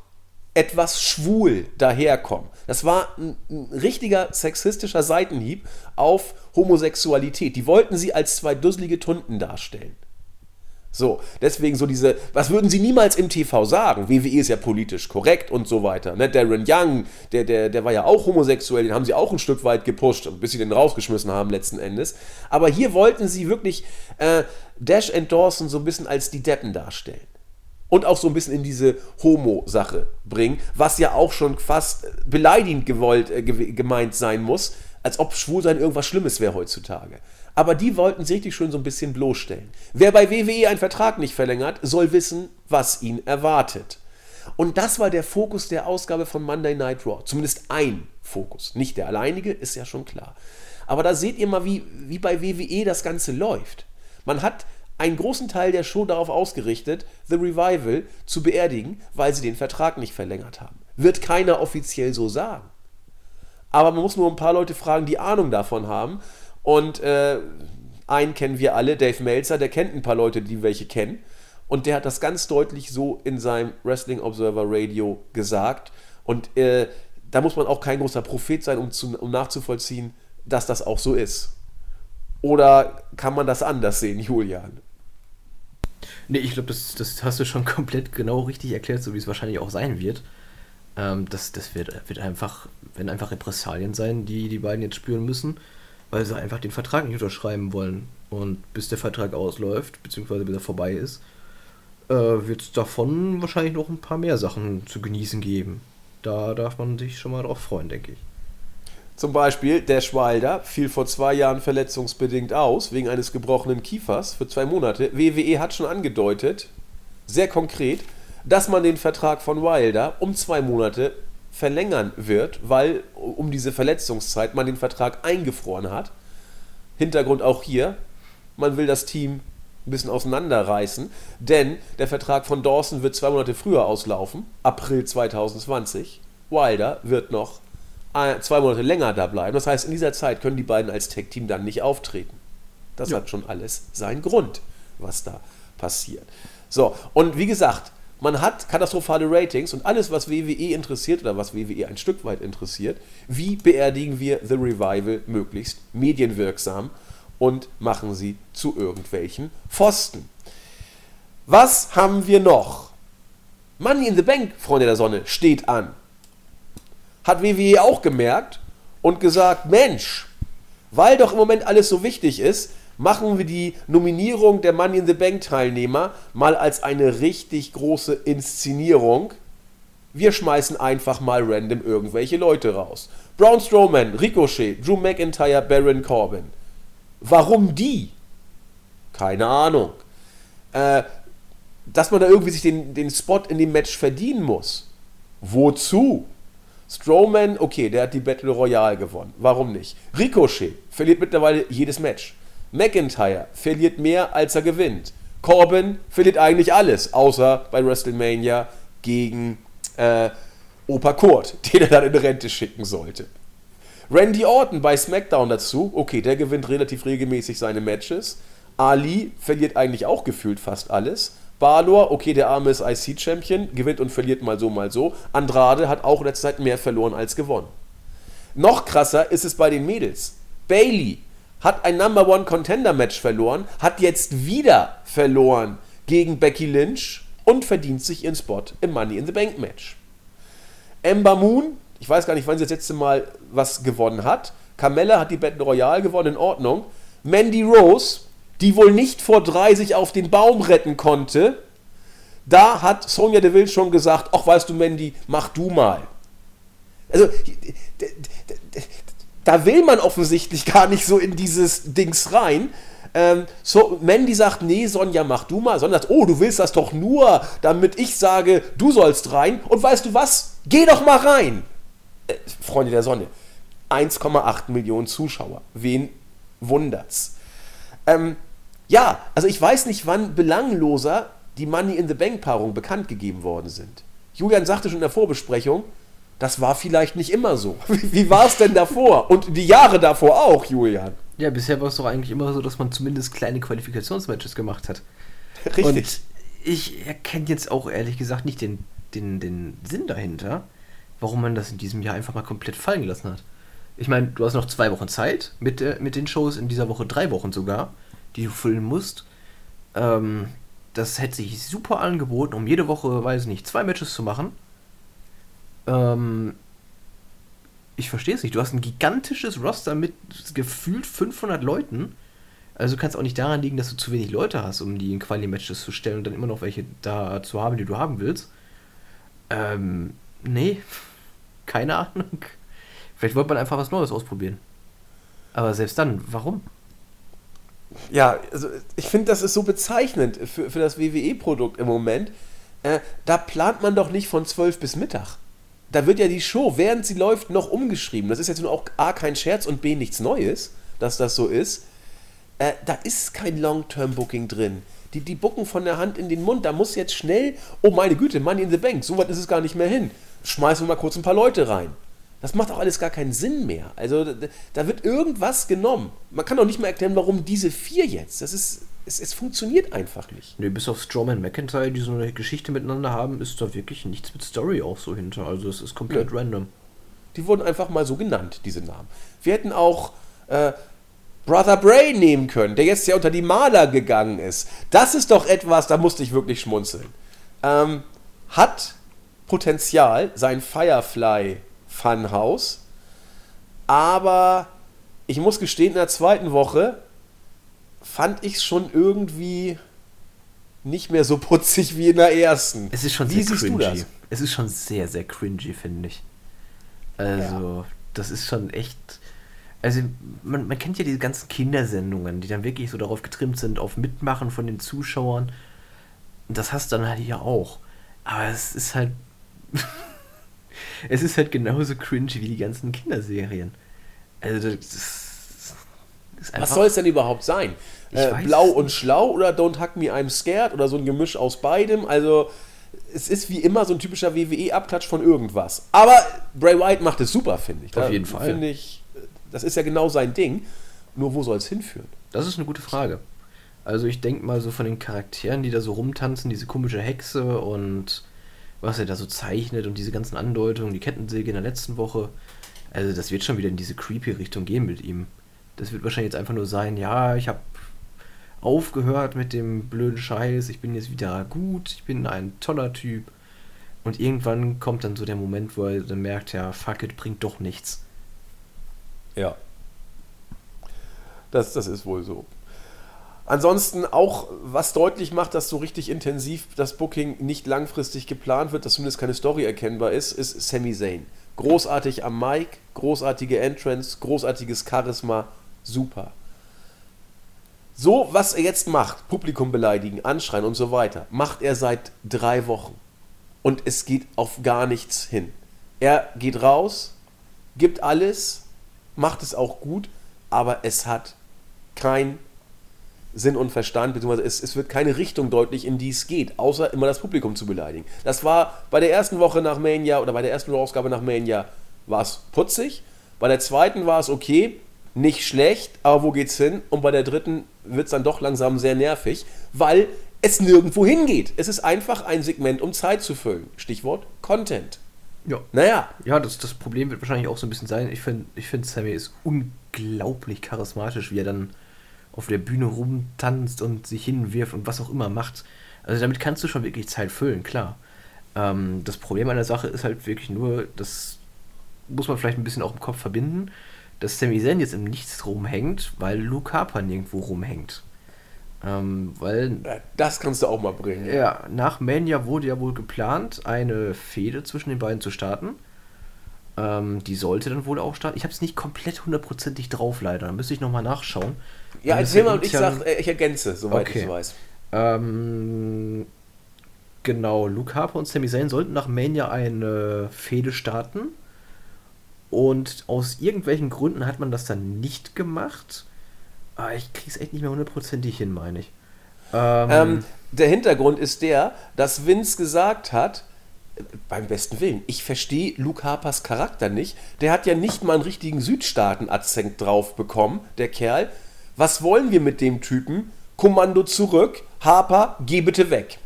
etwas schwul daherkommen. Das war ein, ein, richtiger sexistischer Seitenhieb auf Homosexualität. Die wollten sie als zwei dusselige Tunden darstellen. So, deswegen so diese, was würden sie niemals im TV sagen? WWE ist ja politisch korrekt und so weiter. Ne? Darren Young, der, der, der war ja auch homosexuell, den haben sie auch ein Stück weit gepusht, bis sie den rausgeschmissen haben letzten Endes. Aber hier wollten sie wirklich äh, Dash and Dawson so ein bisschen als die Deppen darstellen. Und auch so ein bisschen in diese Homo-Sache bringen, was ja auch schon fast beleidigend gewollt, äh, gemeint sein muss, als ob Schwulsein irgendwas Schlimmes wäre heutzutage aber die wollten sich richtig schön so ein bisschen bloßstellen. Wer bei WWE einen Vertrag nicht verlängert, soll wissen, was ihn erwartet. Und das war der Fokus der Ausgabe von Monday Night Raw. Zumindest ein Fokus. Nicht der alleinige, ist ja schon klar. Aber da seht ihr mal, wie, wie bei WWE das Ganze läuft. Man hat einen großen Teil der Show darauf ausgerichtet, The Revival zu beerdigen, weil sie den Vertrag nicht verlängert haben. Wird keiner offiziell so sagen. Aber man muss nur ein paar Leute fragen, die Ahnung davon haben. Und äh, einen kennen wir alle, Dave Meltzer, der kennt ein paar Leute, die welche kennen. Und der hat das ganz deutlich so in seinem Wrestling Observer Radio gesagt. Und äh, da muss man auch kein großer Prophet sein, um, zu, um nachzuvollziehen, dass das auch so ist. Oder kann man das anders sehen, Julian? Nee, ich glaube, das, das hast du schon [LAUGHS] komplett genau richtig erklärt, so wie es wahrscheinlich auch sein wird. Ähm, das das wird, wird einfach, werden einfach Repressalien sein, die die beiden jetzt spüren müssen weil sie einfach den Vertrag nicht unterschreiben wollen. Und bis der Vertrag ausläuft, beziehungsweise bis er vorbei ist, äh, wird es davon wahrscheinlich noch ein paar mehr Sachen zu genießen geben. Da darf man sich schon mal drauf freuen, denke ich. Zum Beispiel, Dash Wilder fiel vor zwei Jahren verletzungsbedingt aus, wegen eines gebrochenen Kiefers für zwei Monate. WWE hat schon angedeutet, sehr konkret, dass man den Vertrag von Wilder um zwei Monate verlängern wird, weil um diese Verletzungszeit man den Vertrag eingefroren hat. Hintergrund auch hier, man will das Team ein bisschen auseinanderreißen, denn der Vertrag von Dawson wird zwei Monate früher auslaufen, April 2020. Wilder wird noch zwei Monate länger da bleiben. Das heißt, in dieser Zeit können die beiden als Tag-Team dann nicht auftreten. Das ja. hat schon alles seinen Grund, was da passiert. So, und wie gesagt, man hat katastrophale Ratings und alles, was WWE interessiert oder was WWE ein Stück weit interessiert, wie beerdigen wir The Revival möglichst medienwirksam und machen sie zu irgendwelchen Pfosten. Was haben wir noch? Money in the Bank, Freunde der Sonne, steht an. Hat WWE auch gemerkt und gesagt, Mensch, weil doch im Moment alles so wichtig ist, machen wir die Nominierung der Money in the Bank Teilnehmer mal als eine richtig große Inszenierung. Wir schmeißen einfach mal random irgendwelche Leute raus. Braun Strowman, Ricochet, Drew McIntyre, Baron Corbin. Warum die? Keine Ahnung. Äh, dass man da irgendwie sich den, den Spot in dem Match verdienen muss. Wozu? Strowman, okay, der hat die Battle Royale gewonnen. Warum nicht? Ricochet verliert mittlerweile jedes Match. McIntyre verliert mehr, als er gewinnt. Corbin verliert eigentlich alles, außer bei WrestleMania gegen äh, Opa Kurt, [LAUGHS] den er dann in Rente schicken sollte. Randy Orton bei SmackDown dazu, okay, der gewinnt relativ regelmäßig seine Matches. Ali verliert eigentlich auch gefühlt fast alles. Balor, okay, der arme ist IC-Champion, gewinnt und verliert mal so, mal so. Andrade hat auch in letzter Zeit mehr verloren als gewonnen. Noch krasser ist es bei den Mädels. Bailey hat ein Number One Contender Match verloren, hat jetzt wieder verloren gegen Becky Lynch und verdient sich ihren Spot im Money in the Bank Match. Ember Moon, ich weiß gar nicht, wann sie das letzte Mal was gewonnen hat. Carmella hat die Battle Royale gewonnen, in Ordnung. Mandy Rose, die wohl nicht vor drei sich auf den Baum retten konnte, da hat Sonja Deville schon gesagt, ach weißt du Mandy, mach du mal. Also da will man offensichtlich gar nicht so in dieses Dings rein. Ähm, so, Mandy sagt, nee, Sonja, mach du mal. Sonja sagt, oh, du willst das doch nur, damit ich sage, du sollst rein. Und weißt du was? Geh doch mal rein. Äh, Freunde der Sonne. 1,8 Millionen Zuschauer. Wen wundert's? Ähm, ja, also ich weiß nicht, wann belangloser die Money in the Bank Paarung bekannt gegeben worden sind. Julian sagte schon in der Vorbesprechung, das war vielleicht nicht immer so. [LAUGHS] Wie war es denn davor? Und die Jahre davor auch, Julian. Ja, bisher war es doch eigentlich immer so, dass man zumindest kleine Qualifikationsmatches gemacht hat. [LAUGHS] Richtig. Und ich erkenne jetzt auch ehrlich gesagt nicht den, den, den Sinn dahinter, warum man das in diesem Jahr einfach mal komplett fallen gelassen hat. Ich meine, du hast noch zwei Wochen Zeit mit, äh, mit den Shows, in dieser Woche drei Wochen sogar, die du füllen musst. Ähm, das hätte sich super angeboten, um jede Woche, weiß ich nicht, zwei Matches zu machen. Ähm, ich verstehe es nicht. Du hast ein gigantisches Roster mit gefühlt 500 Leuten. Also kann es auch nicht daran liegen, dass du zu wenig Leute hast, um die in Quali-Matches zu stellen und dann immer noch welche da zu haben, die du haben willst. Ähm, nee, [LAUGHS] keine Ahnung. Vielleicht wollte man einfach was Neues ausprobieren. Aber selbst dann, warum? Ja, also ich finde, das ist so bezeichnend für, für das WWE-Produkt im Moment. Äh, da plant man doch nicht von 12 bis Mittag da wird ja die Show, während sie läuft, noch umgeschrieben. Das ist jetzt nur auch A, kein Scherz und B, nichts Neues, dass das so ist. Äh, da ist kein Long-Term-Booking drin. Die, die bucken von der Hand in den Mund. Da muss jetzt schnell, oh meine Güte, Money in the Bank, so weit ist es gar nicht mehr hin. Schmeißen wir mal kurz ein paar Leute rein. Das macht auch alles gar keinen Sinn mehr. Also da, wird irgendwas genommen. Man kann auch nicht mehr erklären, warum diese vier jetzt. Das ist es, es funktioniert einfach nicht. Nee, bis auf Strowman und McIntyre, die so eine Geschichte miteinander haben, ist da wirklich nichts mit Story auch so hinter. Also es ist komplett ja. random. Die wurden einfach mal so genannt, diese Namen. Wir hätten auch äh, Brother Bray nehmen können, der jetzt ja unter die Maler gegangen ist. Das ist doch etwas, da musste ich wirklich schmunzeln. Ähm, hat Potenzial, sein Firefly Funhouse, aber ich muss gestehen, in der zweiten Woche fand ich es schon irgendwie nicht mehr so [LAUGHS] putzig wie in der ersten. Es ist schon wie sehr cringy. Es ist schon sehr, sehr cringy, finde ich. Also, ja. das ist schon echt. Also, man, man kennt ja diese ganzen Kindersendungen, die dann wirklich so darauf getrimmt sind, auf Mitmachen von den Zuschauern. Und das hast du dann halt hier auch. Aber es ist halt. [LAUGHS] es ist halt genauso cringy wie die ganzen Kinderserien. Also, das, was soll es denn überhaupt sein? Äh, blau und schlau oder Don't Hug Me, I'm Scared oder so ein Gemisch aus beidem. Also es ist wie immer so ein typischer WWE-Abklatsch von irgendwas. Aber Bray Wyatt macht es super, finde ich. Auf jeden Fall. Finde ich, das ist ja genau sein Ding. Nur wo soll es hinführen? Das ist eine gute Frage. Also ich denke mal so von den Charakteren, die da so rumtanzen, diese komische Hexe und was er da so zeichnet und diese ganzen Andeutungen, die Kettensäge in der letzten Woche. Also das wird schon wieder in diese creepy Richtung gehen mit ihm. Das wird wahrscheinlich jetzt einfach nur sein, ja, ich habe aufgehört mit dem blöden Scheiß, ich bin jetzt wieder gut, ich bin ein toller Typ. Und irgendwann kommt dann so der Moment, wo er dann merkt, ja, fuck it, bringt doch nichts. Ja. Das, das ist wohl so. Ansonsten auch, was deutlich macht, dass so richtig intensiv das Booking nicht langfristig geplant wird, dass zumindest keine Story erkennbar ist, ist Sami Zayn. Großartig am Mic, großartige Entrance, großartiges Charisma, super. So, was er jetzt macht, Publikum beleidigen, anschreien und so weiter, macht er seit drei Wochen. Und es geht auf gar nichts hin. Er geht raus, gibt alles, macht es auch gut, aber es hat kein Sinn und Verstand, beziehungsweise es, es wird keine Richtung deutlich, in die es geht, außer immer das Publikum zu beleidigen. Das war bei der ersten Woche nach Mania oder bei der ersten Ausgabe nach Mania war es putzig, bei der zweiten war es okay, nicht schlecht, aber wo geht's hin? Und bei der dritten wird es dann doch langsam sehr nervig, weil es nirgendwo hingeht. Es ist einfach ein Segment, um Zeit zu füllen. Stichwort Content. Ja. Naja. Ja, das, das Problem wird wahrscheinlich auch so ein bisschen sein. Ich finde, ich find, Sammy ist unglaublich charismatisch, wie er dann auf der Bühne rumtanzt und sich hinwirft und was auch immer macht. Also damit kannst du schon wirklich Zeit füllen, klar. Ähm, das Problem an der Sache ist halt wirklich nur, das muss man vielleicht ein bisschen auch im Kopf verbinden, dass Sami Zayn jetzt im Nichts rumhängt, weil Luke Harper nirgendwo rumhängt. Ähm, weil. Das kannst du auch mal bringen. Ja, nach Mania wurde ja wohl geplant, eine Fehde zwischen den beiden zu starten. Ähm, die sollte dann wohl auch starten. Ich habe es nicht komplett hundertprozentig drauf, leider. Da müsste ich nochmal nachschauen. Ja, erzähl mal und ich, sag, äh, ich ergänze, soweit okay. ich weiß. Ähm, genau, Luke Harper und Sami Zayn sollten nach Mania eine Fehde starten. Und aus irgendwelchen Gründen hat man das dann nicht gemacht. Aber ah, ich krieg's echt nicht mehr hundertprozentig hin, meine ich. Ähm, ähm, der Hintergrund ist der, dass Vince gesagt hat, beim besten Willen, ich verstehe Luke Harpers Charakter nicht. Der hat ja nicht mal einen richtigen Südstaaten-Akzent drauf bekommen, der Kerl. Was wollen wir mit dem Typen? Kommando zurück, Harper, geh bitte weg.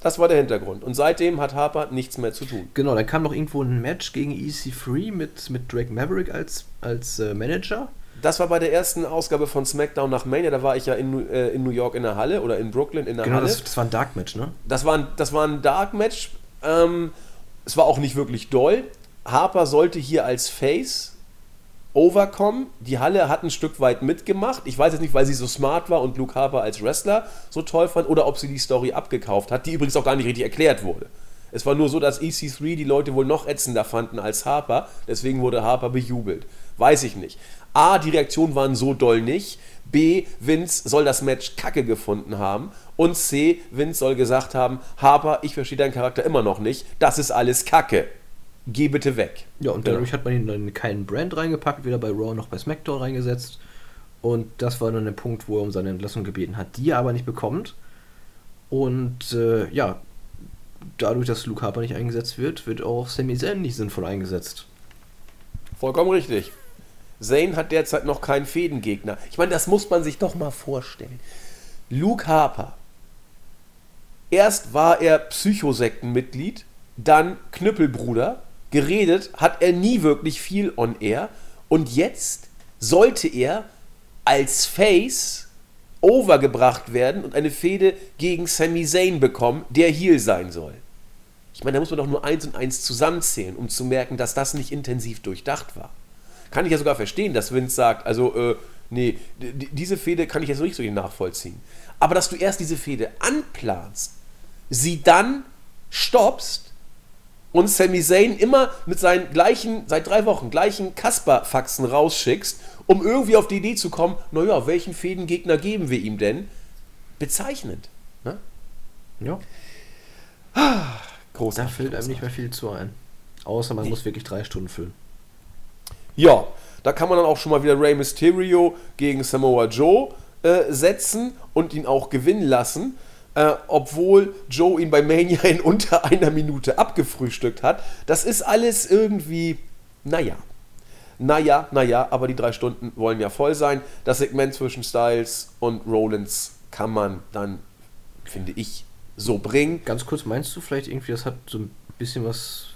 Das war der Hintergrund. Und seitdem hat Harper nichts mehr zu tun. Genau, dann kam noch irgendwo ein Match gegen EC3 mit, mit Drake Maverick als, als äh, Manager. Das war bei der ersten Ausgabe von SmackDown nach Mania. Da war ich ja in, äh, in New York in der Halle oder in Brooklyn in der genau, Halle. Genau, das, das, war ein Dark Match, ne? Das war ein, das war ein Dark Match. Ähm, es war auch nicht wirklich doll. Harper sollte hier als Face Overcome. Die Halle hat ein Stück weit mitgemacht. Ich weiß jetzt nicht, weil sie so smart war und Luke Harper als Wrestler so toll fand oder ob sie die Story abgekauft hat, die übrigens auch gar nicht richtig erklärt wurde. Es war nur so, dass EC3 die Leute wohl noch ätzender fanden als Harper, deswegen wurde Harper bejubelt. Weiß ich nicht. A, die Reaktionen waren so doll nicht. B, Vince soll das Match kacke gefunden haben. Und C, Vince soll gesagt haben, Harper, ich verstehe deinen Charakter immer noch nicht. Das ist alles kacke geh bitte weg. Ja, und dadurch ja. hat man ihn dann keinen Brand reingepackt, weder bei Raw noch bei SmackDown reingesetzt. Und das war dann der Punkt, wo er um seine Entlassung gebeten hat, die er aber nicht bekommt. Und äh, ja, dadurch, dass Luke Harper nicht eingesetzt wird, wird auch Sami Zayn nicht sinnvoll eingesetzt. Vollkommen richtig. Zayn hat derzeit noch keinen Fädengegner. Ich meine, das muss man sich doch mal vorstellen. Luke Harper. Erst war er Psychosektenmitglied, dann Knüppelbruder, geredet hat er nie wirklich viel on air. Und jetzt sollte er als Face overgebracht werden und eine Fehde gegen Sami Zayn bekommen, der Heel sein soll. Ich meine, da muss man doch nur eins und eins zusammenzählen, um zu merken, dass das nicht intensiv durchdacht war. Kann ich ja sogar verstehen, dass Vince sagt, also, äh, nee, diese Fehde kann ich jetzt nicht so nachvollziehen. Aber dass du erst diese Fehde anplanst, sie dann stoppst und Sami Zayn immer mit seinen gleichen, seit drei Wochen, gleichen Kasper-Faxen rausschickst, um irgendwie auf die Idee zu kommen, naja, welchen Fädengegner geben wir ihm denn? Bezeichnend. Ne? Ja. Ah, großartig. Da fällt einem nicht mehr viel zu ein. Außer man nee. muss wirklich drei Stunden füllen. Ja, da kann man dann auch schon mal wieder Rey Mysterio gegen Samoa Joe äh, setzen und ihn auch gewinnen lassen äh, obwohl Joe ihn bei Mania in unter einer Minute abgefrühstückt hat. Das ist alles irgendwie, naja. Naja, naja, aber die drei Stunden wollen ja voll sein. Das Segment zwischen Styles und Rollins kann man dann, finde ich, so bringen. Ganz kurz, meinst du vielleicht irgendwie, das hat so ein bisschen was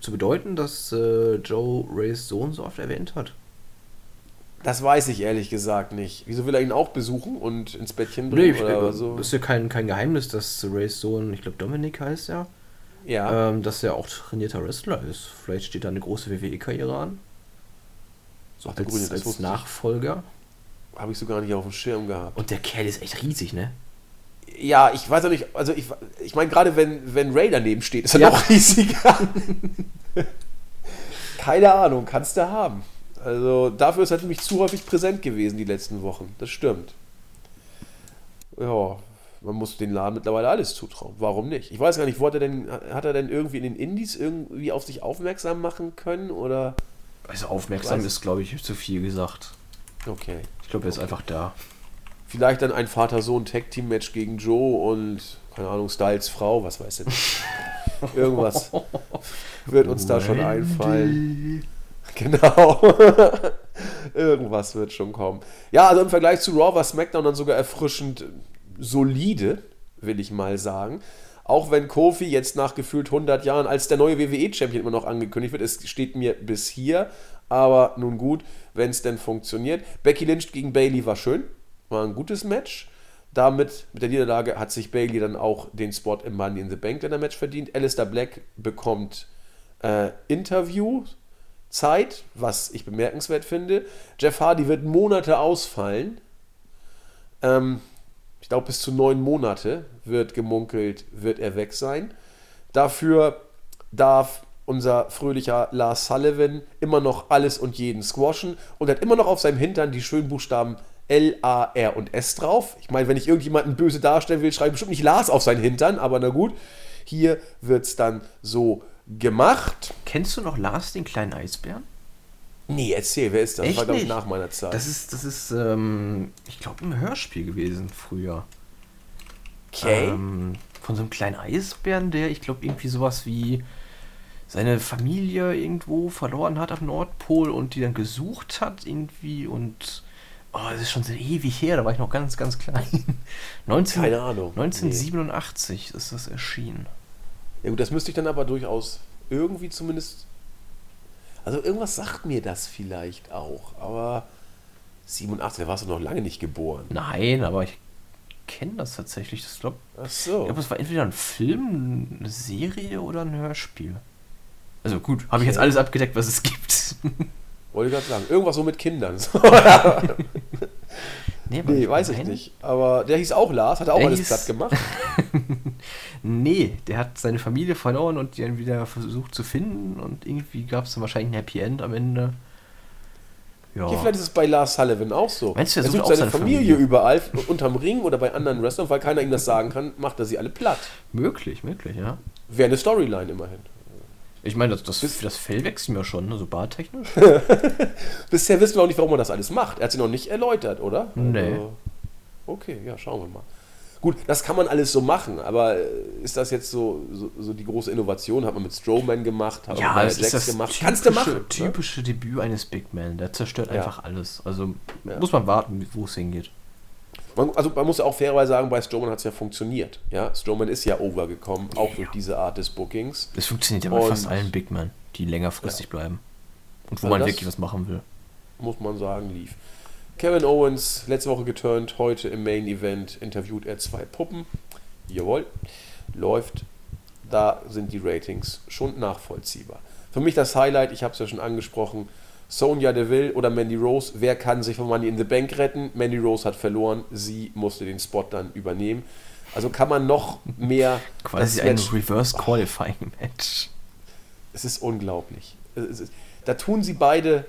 zu bedeuten, dass äh, Joe Rays Sohn so oft erwähnt hat? Das weiß ich ehrlich gesagt nicht. Wieso will er ihn auch besuchen und ins Bettchen bringen? Nee, oder so? ist ja kein, kein Geheimnis, dass Rays Sohn, ich glaube Dominik heißt er, ja. Ähm, dass er auch trainierter Wrestler ist. Vielleicht steht da eine große WWE-Karriere an. So als, Grüne, als Nachfolger. Habe ich so gar nicht auf dem Schirm gehabt. Und der Kerl ist echt riesig, ne? Ja, ich weiß auch nicht, also ich, ich meine, gerade wenn, wenn Ray daneben steht, ist er ja. noch riesiger. [LAUGHS] Keine Ahnung, kannst du haben. Also dafür ist er nämlich zu häufig präsent gewesen die letzten Wochen. Das stimmt. Ja, man muss den Laden mittlerweile alles zutrauen. Warum nicht? Ich weiß gar nicht, wo hat er denn, hat er denn irgendwie in den Indies irgendwie auf sich aufmerksam machen können oder? Also aufmerksam ist, glaube ich, zu viel gesagt. Okay. Ich glaube, er ist okay. einfach da. Vielleicht dann ein Vater-Sohn-Tag-Team-Match gegen Joe und, keine Ahnung, Styles Frau, was weiß ich. [LAUGHS] Irgendwas wird uns da schon einfallen. [LAUGHS] Genau. [LAUGHS] Irgendwas wird schon kommen. Ja, also im Vergleich zu Raw war SmackDown dann sogar erfrischend solide, will ich mal sagen. Auch wenn Kofi jetzt nach gefühlt 100 Jahren als der neue WWE-Champion immer noch angekündigt wird, es steht mir bis hier. Aber nun gut, wenn es denn funktioniert. Becky Lynch gegen Bailey war schön, war ein gutes Match. Damit, mit der Niederlage, hat sich Bailey dann auch den Spot im Money in the Bank Dinner Match verdient. Alistair Black bekommt äh, Interview-Zeit, was ich bemerkenswert finde. Jeff Hardy wird Monate ausfallen. Ähm, ich glaube, bis zu neun Monate wird gemunkelt, wird er weg sein. Dafür darf unser fröhlicher Lars Sullivan immer noch alles und jeden squashen und hat immer noch auf seinem Hintern die schönen Buchstaben L, A, R und S drauf. Ich meine, wenn ich irgendjemanden böse darstellen will, schreibe ich bestimmt nicht Lars auf seinen Hintern, aber na gut. Hier wird es dann so gemacht. Kennst du noch Lars, den kleinen Eisbären? Nee, erzähl, wer ist das? Echt war, glaube ich, nach meiner Zeit. Das ist, das ist, ähm, ich glaube, ein Hörspiel gewesen früher. okay. Ähm, von so einem kleinen Eisbären, der, ich glaube, irgendwie sowas wie seine Familie irgendwo verloren hat am Nordpol und die dann gesucht hat irgendwie und oh, das ist schon so ewig her, da war ich noch ganz, ganz klein. [LAUGHS] 19, Keine Ahnung. 1987 ist das erschienen. Ja gut, das müsste ich dann aber durchaus irgendwie zumindest. Also irgendwas sagt mir das vielleicht auch, aber 87, da warst du noch lange nicht geboren. Nein, aber ich kenne das tatsächlich. Das glaub, Ach ich so. glaube, es war entweder ein Film, eine Serie oder ein Hörspiel. Also gut, habe ich jetzt alles abgedeckt, was es gibt. [LAUGHS] Wollte ich gerade sagen. Irgendwas so mit Kindern. [LAUGHS] [LAUGHS] nee, nee, weiß ich nicht. Aber der hieß auch Lars, hat er auch Der alles hieß- platt gemacht. [LAUGHS] Nee, der hat seine Familie verloren und die dann wieder versucht zu finden und irgendwie gab es dann wahrscheinlich ein Happy End am Ende. Ja. Hier, vielleicht ist es bei Lars Sullivan auch so. Meinst du, er er sucht seine, seine Familie, Familie? überall, [LAUGHS] unterm Ring oder bei anderen Wrestlern, weil keiner ihm das sagen kann, macht er sie alle platt. Möglich, möglich, ja. Wäre eine Storyline immerhin. Ich meine, das, das, das Fell wächst mir schon, ne, so barttechnisch. [LAUGHS] Bisher wissen wir auch nicht, warum er das alles macht. Er hat sie noch nicht erläutert, oder? Nee. Also, okay, ja, schauen wir mal. Gut, das kann man alles so machen, aber äh, ist das jetzt so, so, so die große Innovation? Hat man mit Strowman gemacht, hat man Ja, mit das ist Jax das gemacht. typische, Kannst du machen. ne? typische Debüt eines Big Man. Der zerstört Ja. einfach alles. Also Ja. muss man warten, wo es hingeht. Man, also man muss ja auch fairerweise sagen, bei Strowman hat es ja funktioniert. Ja? Strowman ist ja overgekommen, auch durch diese Art des Bookings. Das funktioniert ja bei fast allen Big Men, die längerfristig bleiben. Und wo Also man wirklich was machen will. muss man sagen, lief. Kevin Owens, letzte Woche geturnt, heute im Main Event interviewt er zwei Puppen. Jawohl, läuft. Da sind die Ratings schon nachvollziehbar. Für mich das Highlight, ich habe es ja schon angesprochen, Sonja Deville oder Mandy Rose, wer kann sich von Money in the Bank retten? Mandy Rose hat verloren, sie musste den Spot dann übernehmen. Also kann man noch mehr Quasi ein Match- Reverse Qualifying Match. es ist unglaublich. Es ist, da tun sie beide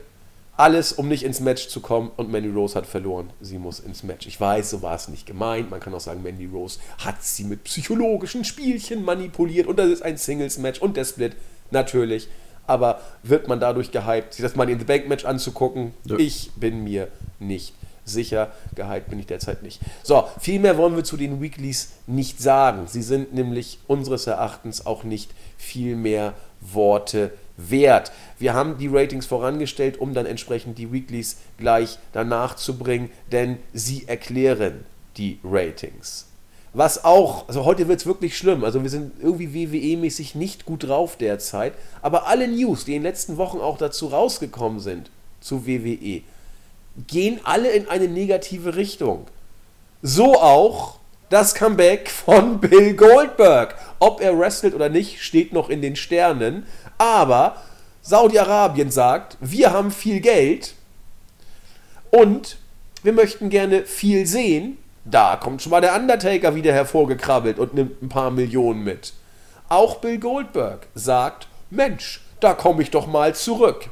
alles, um nicht ins Match zu kommen und Mandy Rose hat verloren. Sie muss ins Match. Ich weiß, so war es nicht gemeint. Man kann auch sagen, Mandy Rose hat sie mit psychologischen Spielchen manipuliert und das ist ein Singles-Match und der Split, natürlich. Aber wird man dadurch gehypt, sich das Money in the Bank Match anzugucken? Nö. Ich bin mir nicht sicher. Gehypt bin ich derzeit nicht. So, viel mehr wollen wir zu den Weeklies nicht sagen. Sie sind nämlich unseres Erachtens auch nicht viel mehr Worte wert. Wir haben die Ratings vorangestellt, um dann entsprechend die Weeklies gleich danach zu bringen, denn sie erklären die Ratings. Was auch, also heute wird es wirklich schlimm. Also wir sind irgendwie WWE-mäßig nicht gut drauf derzeit. Aber alle News, die in den letzten Wochen auch dazu rausgekommen sind, zu WWE, gehen alle in eine negative Richtung. So auch das Comeback von [LAUGHS] Bill Goldberg. Ob er wrestelt oder nicht, steht noch in den Sternen. Aber Saudi-Arabien sagt, wir haben viel Geld und wir möchten gerne viel sehen. Da kommt schon mal der Undertaker wieder hervorgekrabbelt und nimmt ein paar Millionen mit. Auch Bill Goldberg sagt, Mensch, da komme ich doch mal zurück.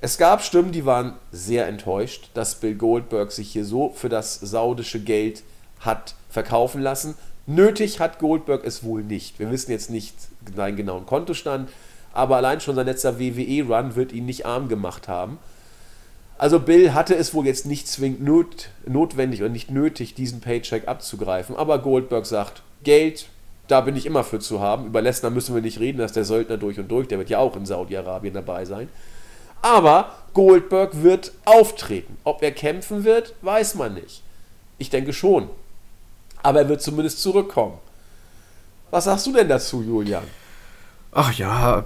Es gab Stimmen, die waren sehr enttäuscht, dass Bill Goldberg sich hier so für das saudische Geld hat verkaufen lassen. Nötig hat Goldberg es wohl nicht. Wir wissen jetzt nicht seinen genauen Kontostand, aber allein schon sein letzter WWE-Run wird ihn nicht arm gemacht haben. Also Bill hatte es wohl jetzt nicht zwingend not, notwendig oder nicht nötig, diesen Paycheck abzugreifen, aber Goldberg sagt, Geld, da bin ich immer für zu haben. Über Lesnar müssen wir nicht reden, dass der Söldner durch und durch, der wird ja auch in Saudi-Arabien dabei sein. Aber Goldberg wird auftreten. Ob er kämpfen wird, weiß man nicht. Ich denke schon. Aber er wird zumindest zurückkommen. Was sagst du denn dazu, Julian? Ach ja,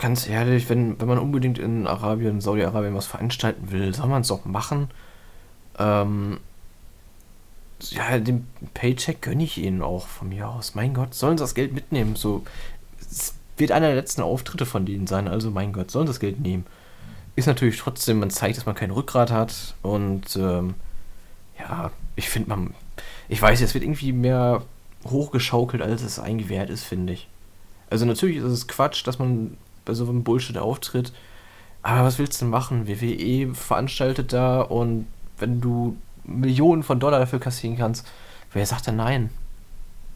ganz ehrlich, wenn, wenn man unbedingt in Arabien, Saudi-Arabien was veranstalten will, soll man es doch machen. Ähm, ja, den Paycheck gönne ich ihnen auch von mir aus. Mein Gott, sollen sie das Geld mitnehmen? So, es wird einer der letzten Auftritte von denen sein, also mein Gott, sollen sie das Geld nehmen. Ist natürlich trotzdem, man zeigt, dass man kein Rückgrat hat und ähm, ja, ich finde man, ich weiß, es wird irgendwie mehr hochgeschaukelt, als es eigentlich wert ist, finde ich. Also natürlich ist es Quatsch, dass man bei so einem Bullshit auftritt, aber was willst du denn machen? WWE veranstaltet da und wenn du Millionen von Dollar dafür kassieren kannst, wer sagt denn nein?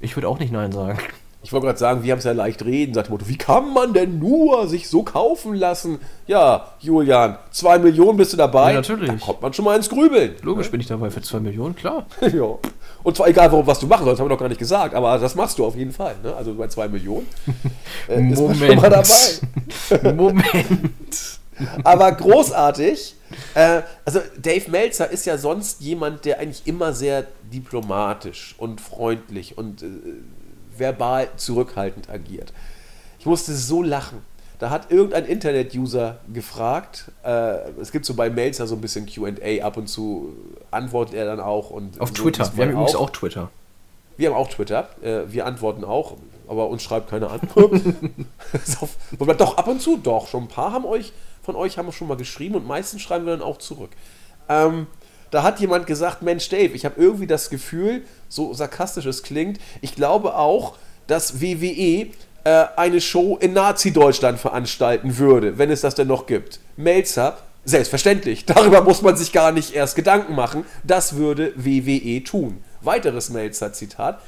Ich würde auch nicht nein sagen. Ich wollte gerade sagen, wir haben es ja leicht reden, sagt Motto, wie kann man denn nur sich so kaufen lassen? Ja, Julian, zwei Millionen bist du dabei? Ja, natürlich. Da kommt man schon mal ins Grübeln. Logisch ja? bin ich dabei für zwei Millionen, klar. [LAUGHS] ja. Und zwar egal, warum, was du machen sollst, haben wir noch gar nicht gesagt, aber das machst du auf jeden Fall. Ne? Also bei zwei Millionen [LAUGHS] äh, Moment. ist man schon mal dabei. [LAUGHS] Moment. aber großartig. Äh, also Dave Meltzer ist ja sonst jemand, der eigentlich immer sehr diplomatisch und freundlich und äh, verbal zurückhaltend agiert. Ich musste so lachen. Da hat irgendein Internet-User gefragt, äh, es gibt so bei Mails ja so ein bisschen QA, ab und zu antwortet er dann auch. Und Auf so Twitter, wir haben übrigens auch Twitter. Wir haben auch Twitter, äh, wir antworten auch, aber uns schreibt keiner an. [LAUGHS] doch, ab und zu, doch, schon ein paar haben euch, von euch haben wir schon mal geschrieben und meistens schreiben wir dann auch zurück. Ähm, da hat jemand gesagt, Mensch Dave, ich habe irgendwie das Gefühl, so sarkastisch es klingt, ich glaube auch, dass WWE äh, eine Show in Nazi-Deutschland veranstalten würde, wenn es das denn noch gibt. Melzer, selbstverständlich, [LAUGHS] darüber muss man sich gar nicht erst Gedanken machen, das würde WWE tun. Weiteres Melzer-Zitat.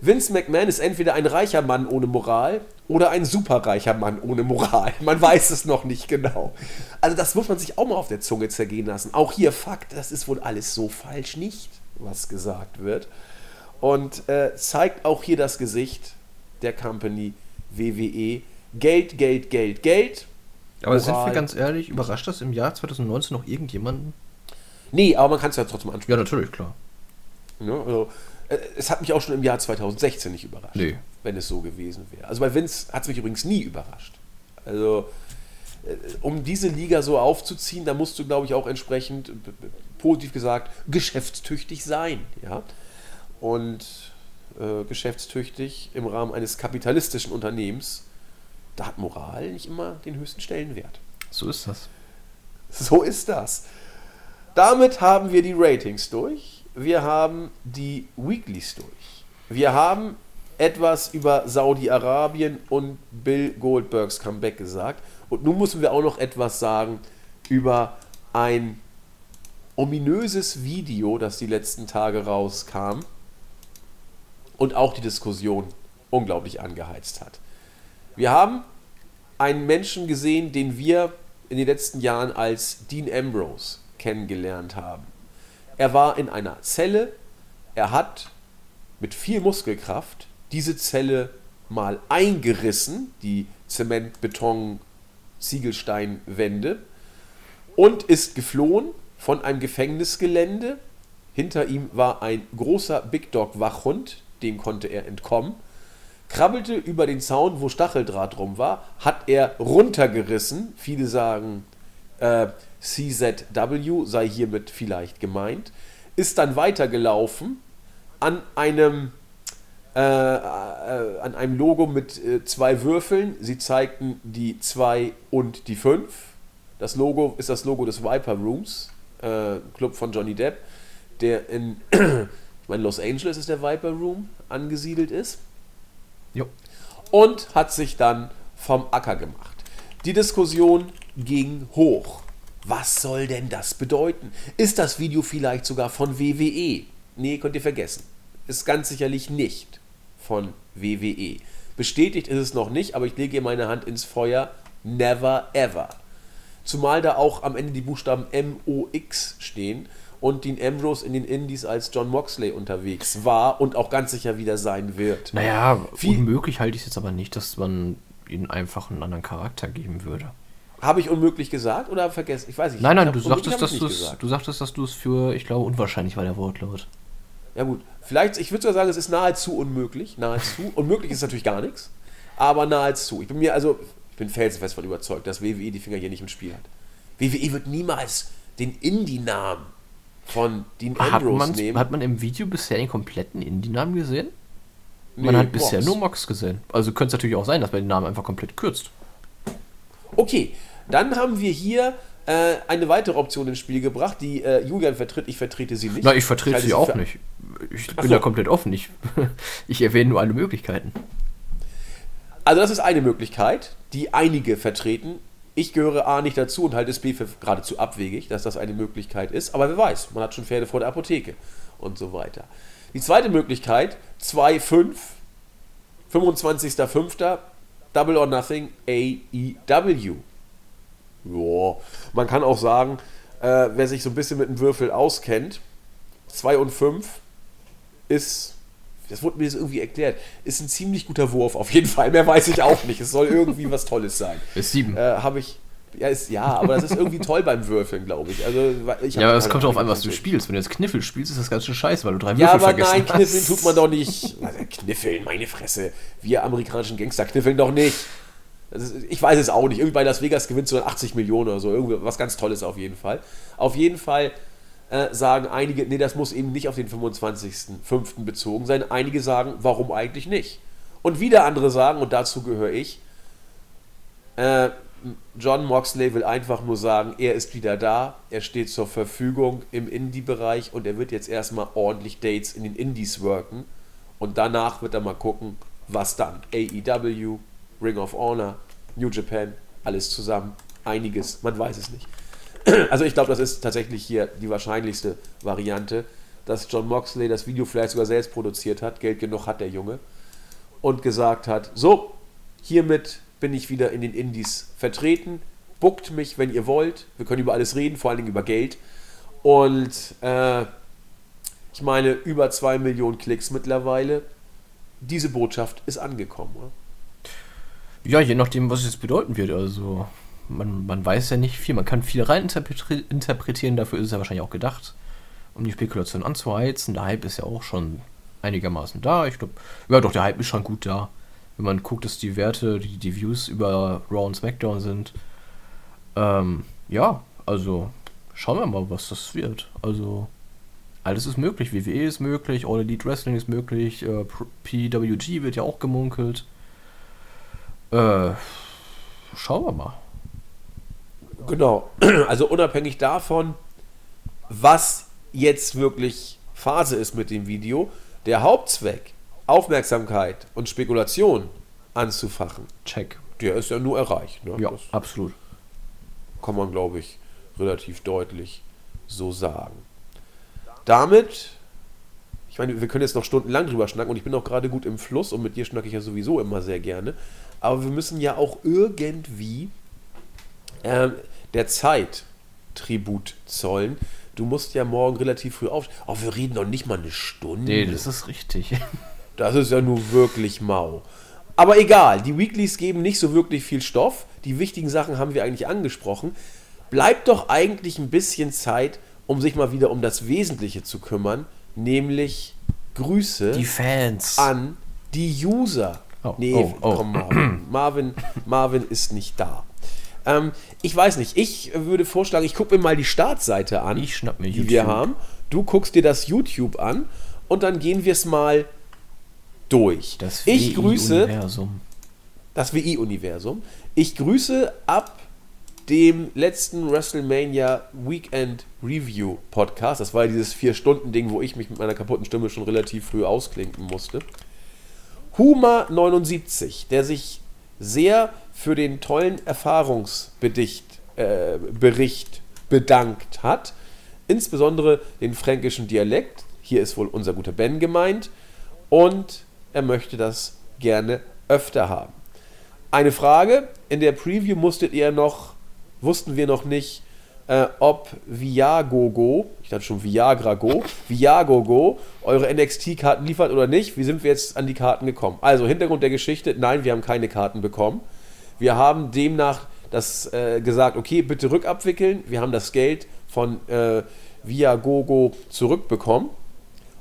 Vince McMahon ist entweder ein reicher Mann ohne Moral oder ein superreicher Mann ohne Moral. [LAUGHS] Man weiß es noch nicht genau. Also das muss man sich auch mal auf der Zunge zergehen lassen. Auch hier Fakt, das ist wohl alles so falsch nicht, was gesagt wird. Und äh, zeigt auch hier das Gesicht der Company WWE. Geld, Geld, Geld, Geld. Aber Moral. sind wir ganz ehrlich, überrascht das im Jahr 2019 noch irgendjemanden? Nee, aber man kann es ja trotzdem ansprechen. Ja, natürlich, klar. Ja, also, äh, es hat mich auch schon im Jahr 2016 nicht überrascht, nee. wenn es so gewesen wäre. Also bei Vince hat es mich übrigens nie überrascht. Also äh, um diese Liga so aufzuziehen, da musst du, glaube ich, auch entsprechend, positiv gesagt, geschäftstüchtig sein. Ja? Und äh, geschäftstüchtig im Rahmen eines kapitalistischen Unternehmens, da hat Moral nicht immer den höchsten Stellenwert. So ist das. So ist das. Damit haben wir die Ratings durch. Wir haben die Weeklies durch. Wir haben etwas über Saudi-Arabien und Bill Goldbergs Comeback gesagt. Und nun müssen wir auch noch etwas sagen über ein ominöses Video, das die letzten Tage rauskam und auch die Diskussion unglaublich angeheizt hat. Wir haben einen Menschen gesehen, den wir in den letzten Jahren als Dean Ambrose kennengelernt haben. Er war in einer Zelle, er hat mit viel Muskelkraft diese Zelle mal eingerissen, die Zement, Beton, Ziegelsteinwände, und ist geflohen von einem Gefängnisgelände. Hinter ihm war ein großer Big Dog Wachhund, dem konnte er entkommen. Krabbelte über den Zaun, wo Stacheldraht drum war, hat er runtergerissen. Viele sagen, äh, CZW sei hiermit vielleicht gemeint. Ist dann weitergelaufen an einem, äh, äh, an einem Logo mit äh, zwei Würfeln. Sie zeigten die 2 und die 5. Das Logo ist das Logo des Viper Rooms, äh, Club von Johnny Depp, der in meine, Los Angeles ist der Viper Room angesiedelt ist. Jo. Und hat sich dann vom Acker gemacht. Die Diskussion ging hoch. Was soll denn das bedeuten? Ist das Video vielleicht sogar von WWE? Nee, könnt ihr vergessen. Ist ganz sicherlich nicht von WWE. Bestätigt ist es noch nicht, aber ich lege meine Hand ins Feuer. Never ever. Zumal da auch am Ende die Buchstaben MOX stehen und Dean Ambrose in den Indies als John Moxley unterwegs war und auch ganz sicher wieder sein wird. Naja, Viel unmöglich halte ich es jetzt aber nicht, dass man ihnen einfach einen anderen Charakter geben würde. Habe ich unmöglich gesagt oder vergessen? Ich weiß nicht. Nein, nein, du sagtest, dass du sagtest, dass du es für, ich glaube, unwahrscheinlich war der Wortlaut. Ja gut, vielleicht, ich würde sogar sagen, es ist nahezu unmöglich. Nahezu. [LAUGHS] unmöglich ist natürlich gar nichts, aber nahezu. Ich bin mir, also, ich bin felsenfest von überzeugt, dass WWE die Finger hier nicht im Spiel hat. WWE wird niemals den Indie-Namen von Dean Ambrose hat nehmen. Hat man im Video bisher den kompletten Indie-Namen gesehen? Man nee, hat bisher Mox. nur Mox gesehen. Also könnte es natürlich auch sein, dass man den Namen einfach komplett kürzt. Okay, dann haben wir hier äh, eine weitere Option ins Spiel gebracht, die äh, Julian vertritt. Ich vertrete sie nicht. Nein, ich vertrete sie auch nicht. Ich bin so. da komplett offen. Ich, [LAUGHS] ich erwähne nur alle Möglichkeiten. Also das ist eine Möglichkeit, die einige vertreten. Ich gehöre A nicht dazu und halte es B für geradezu abwegig, dass das eine Möglichkeit ist. Aber wer weiß, man hat schon Pferde vor der Apotheke und so weiter. Die zweite Möglichkeit, 2-5, 25.05. Double or Nothing AEW. Ja, man kann auch sagen, äh, wer sich so ein bisschen mit dem Würfel auskennt, 2 und 5 ist, das wurde mir jetzt irgendwie erklärt, ist ein ziemlich guter Wurf auf jeden Fall. Mehr weiß ich auch nicht. Es soll irgendwie was Tolles sein. Ist 7. Äh, Habe ich. Ja, ist, ja, aber das ist irgendwie toll beim Würfeln, glaube ich. Also, ich ja, aber es kommt darauf an, was du spielst. Wenn du jetzt Kniffel spielst, ist das ganz schön scheiße, weil du drei Würfel vergessen hast. Ja, aber nein, Kniffeln tut man doch nicht. Also, kniffeln, meine Fresse. Wir amerikanischen Gangster kniffeln doch nicht. Ist, ich weiß es auch nicht. Irgendwie bei Las Vegas gewinnt du dann 80 Millionen oder so. Irgendwie was ganz Tolles auf jeden Fall. Auf jeden Fall äh, sagen einige, nee, das muss eben nicht auf den 25.05. bezogen sein. Einige sagen, warum eigentlich nicht? Und wieder andere sagen, und dazu gehöre ich, äh, John Moxley will einfach nur sagen, er ist wieder da, er steht zur Verfügung im Indie-Bereich und er wird jetzt erstmal ordentlich Dates in den Indies worken. Und danach wird er mal gucken, was dann. AEW, Ring of Honor, New Japan, alles zusammen. Einiges, man weiß es nicht. [CLEARS THROAT] Also ich glaube, das ist tatsächlich hier die wahrscheinlichste Variante, dass John Moxley das Video vielleicht sogar selbst produziert hat, Geld genug hat der Junge, und gesagt hat, so, hiermit bin ich wieder in den Indies vertreten, buckt mich, wenn ihr wollt, wir können über alles reden, vor allen Dingen über Geld. Und äh, ich meine, über zwei Millionen Klicks mittlerweile. Diese Botschaft ist angekommen. Oder? Ja, je nachdem, was es jetzt bedeuten wird. Also, man, man weiß ja nicht viel. Man kann viel rein interpretieren, dafür ist es ja wahrscheinlich auch gedacht, um die Spekulation anzuheizen. Der Hype ist ja auch schon einigermaßen da. Ich glaube, ja, doch, der Hype ist schon gut da. Wenn man guckt, dass die Werte, die, die Views über Raw und SmackDown sind. Ähm, ja, also, schauen wir mal, was das wird. Also, alles ist möglich. WWE ist möglich, All Elite Wrestling ist möglich, äh, PWG wird ja auch gemunkelt. Äh, schauen wir mal. Genau. [CLEARS THROAT] Also unabhängig davon, was jetzt wirklich Phase ist mit dem Video, der Hauptzweck, Aufmerksamkeit und Spekulation anzufachen, check. Der ist ja nur erreicht. Ne? Ja, das absolut. Kann man, glaube ich, relativ deutlich so sagen. Damit, ich meine, wir können jetzt noch stundenlang drüber schnacken und ich bin auch gerade gut im Fluss und mit dir schnacke ich ja sowieso immer sehr gerne aber wir müssen ja auch irgendwie äh, der Zeit Tribut zollen. Du musst ja morgen relativ früh aufstehen. Oh, wir reden noch nicht mal eine Stunde. Nee, das ist richtig. [LAUGHS] Das ist ja nur wirklich mau. Aber egal, die Weeklies geben nicht so wirklich viel Stoff. Die wichtigen Sachen haben wir eigentlich angesprochen. Bleibt doch eigentlich ein bisschen Zeit, um sich mal wieder um das Wesentliche zu kümmern, nämlich Grüße die Fans an die User. Oh, nee, oh, oh. komm, Marvin. [CLEARS THROAT] Marvin. Marvin ist nicht da. Ähm, ich weiß nicht, ich würde vorschlagen, ich gucke mir mal die Startseite an, ich schnapp mir die YouTube. wir haben. Du guckst dir das YouTube an und dann gehen wir es mal durch. Das ich grüße das WI-Universum. Ich grüße ab dem letzten WrestleMania Weekend Review Podcast. Das war ja dieses Vier-Stunden-Ding, wo ich mich mit meiner kaputten Stimme schon relativ früh ausklinken musste. Huma79, der sich sehr für den tollen Erfahrungsbericht äh, bedankt hat. Insbesondere den fränkischen Dialekt. Hier ist wohl unser guter Ben gemeint. Und er möchte das gerne öfter haben. Eine Frage, in der Preview musstet ihr noch, wussten wir noch nicht, äh, ob Viagogo, ich dachte schon Viagrago, Viagogo eure NXT-Karten liefert oder nicht. Wie sind wir jetzt an die Karten gekommen? Also Hintergrund der Geschichte, nein, wir haben keine Karten bekommen. Wir haben demnach das äh, gesagt, okay, bitte rückabwickeln. Wir haben das Geld von äh, Viagogo zurückbekommen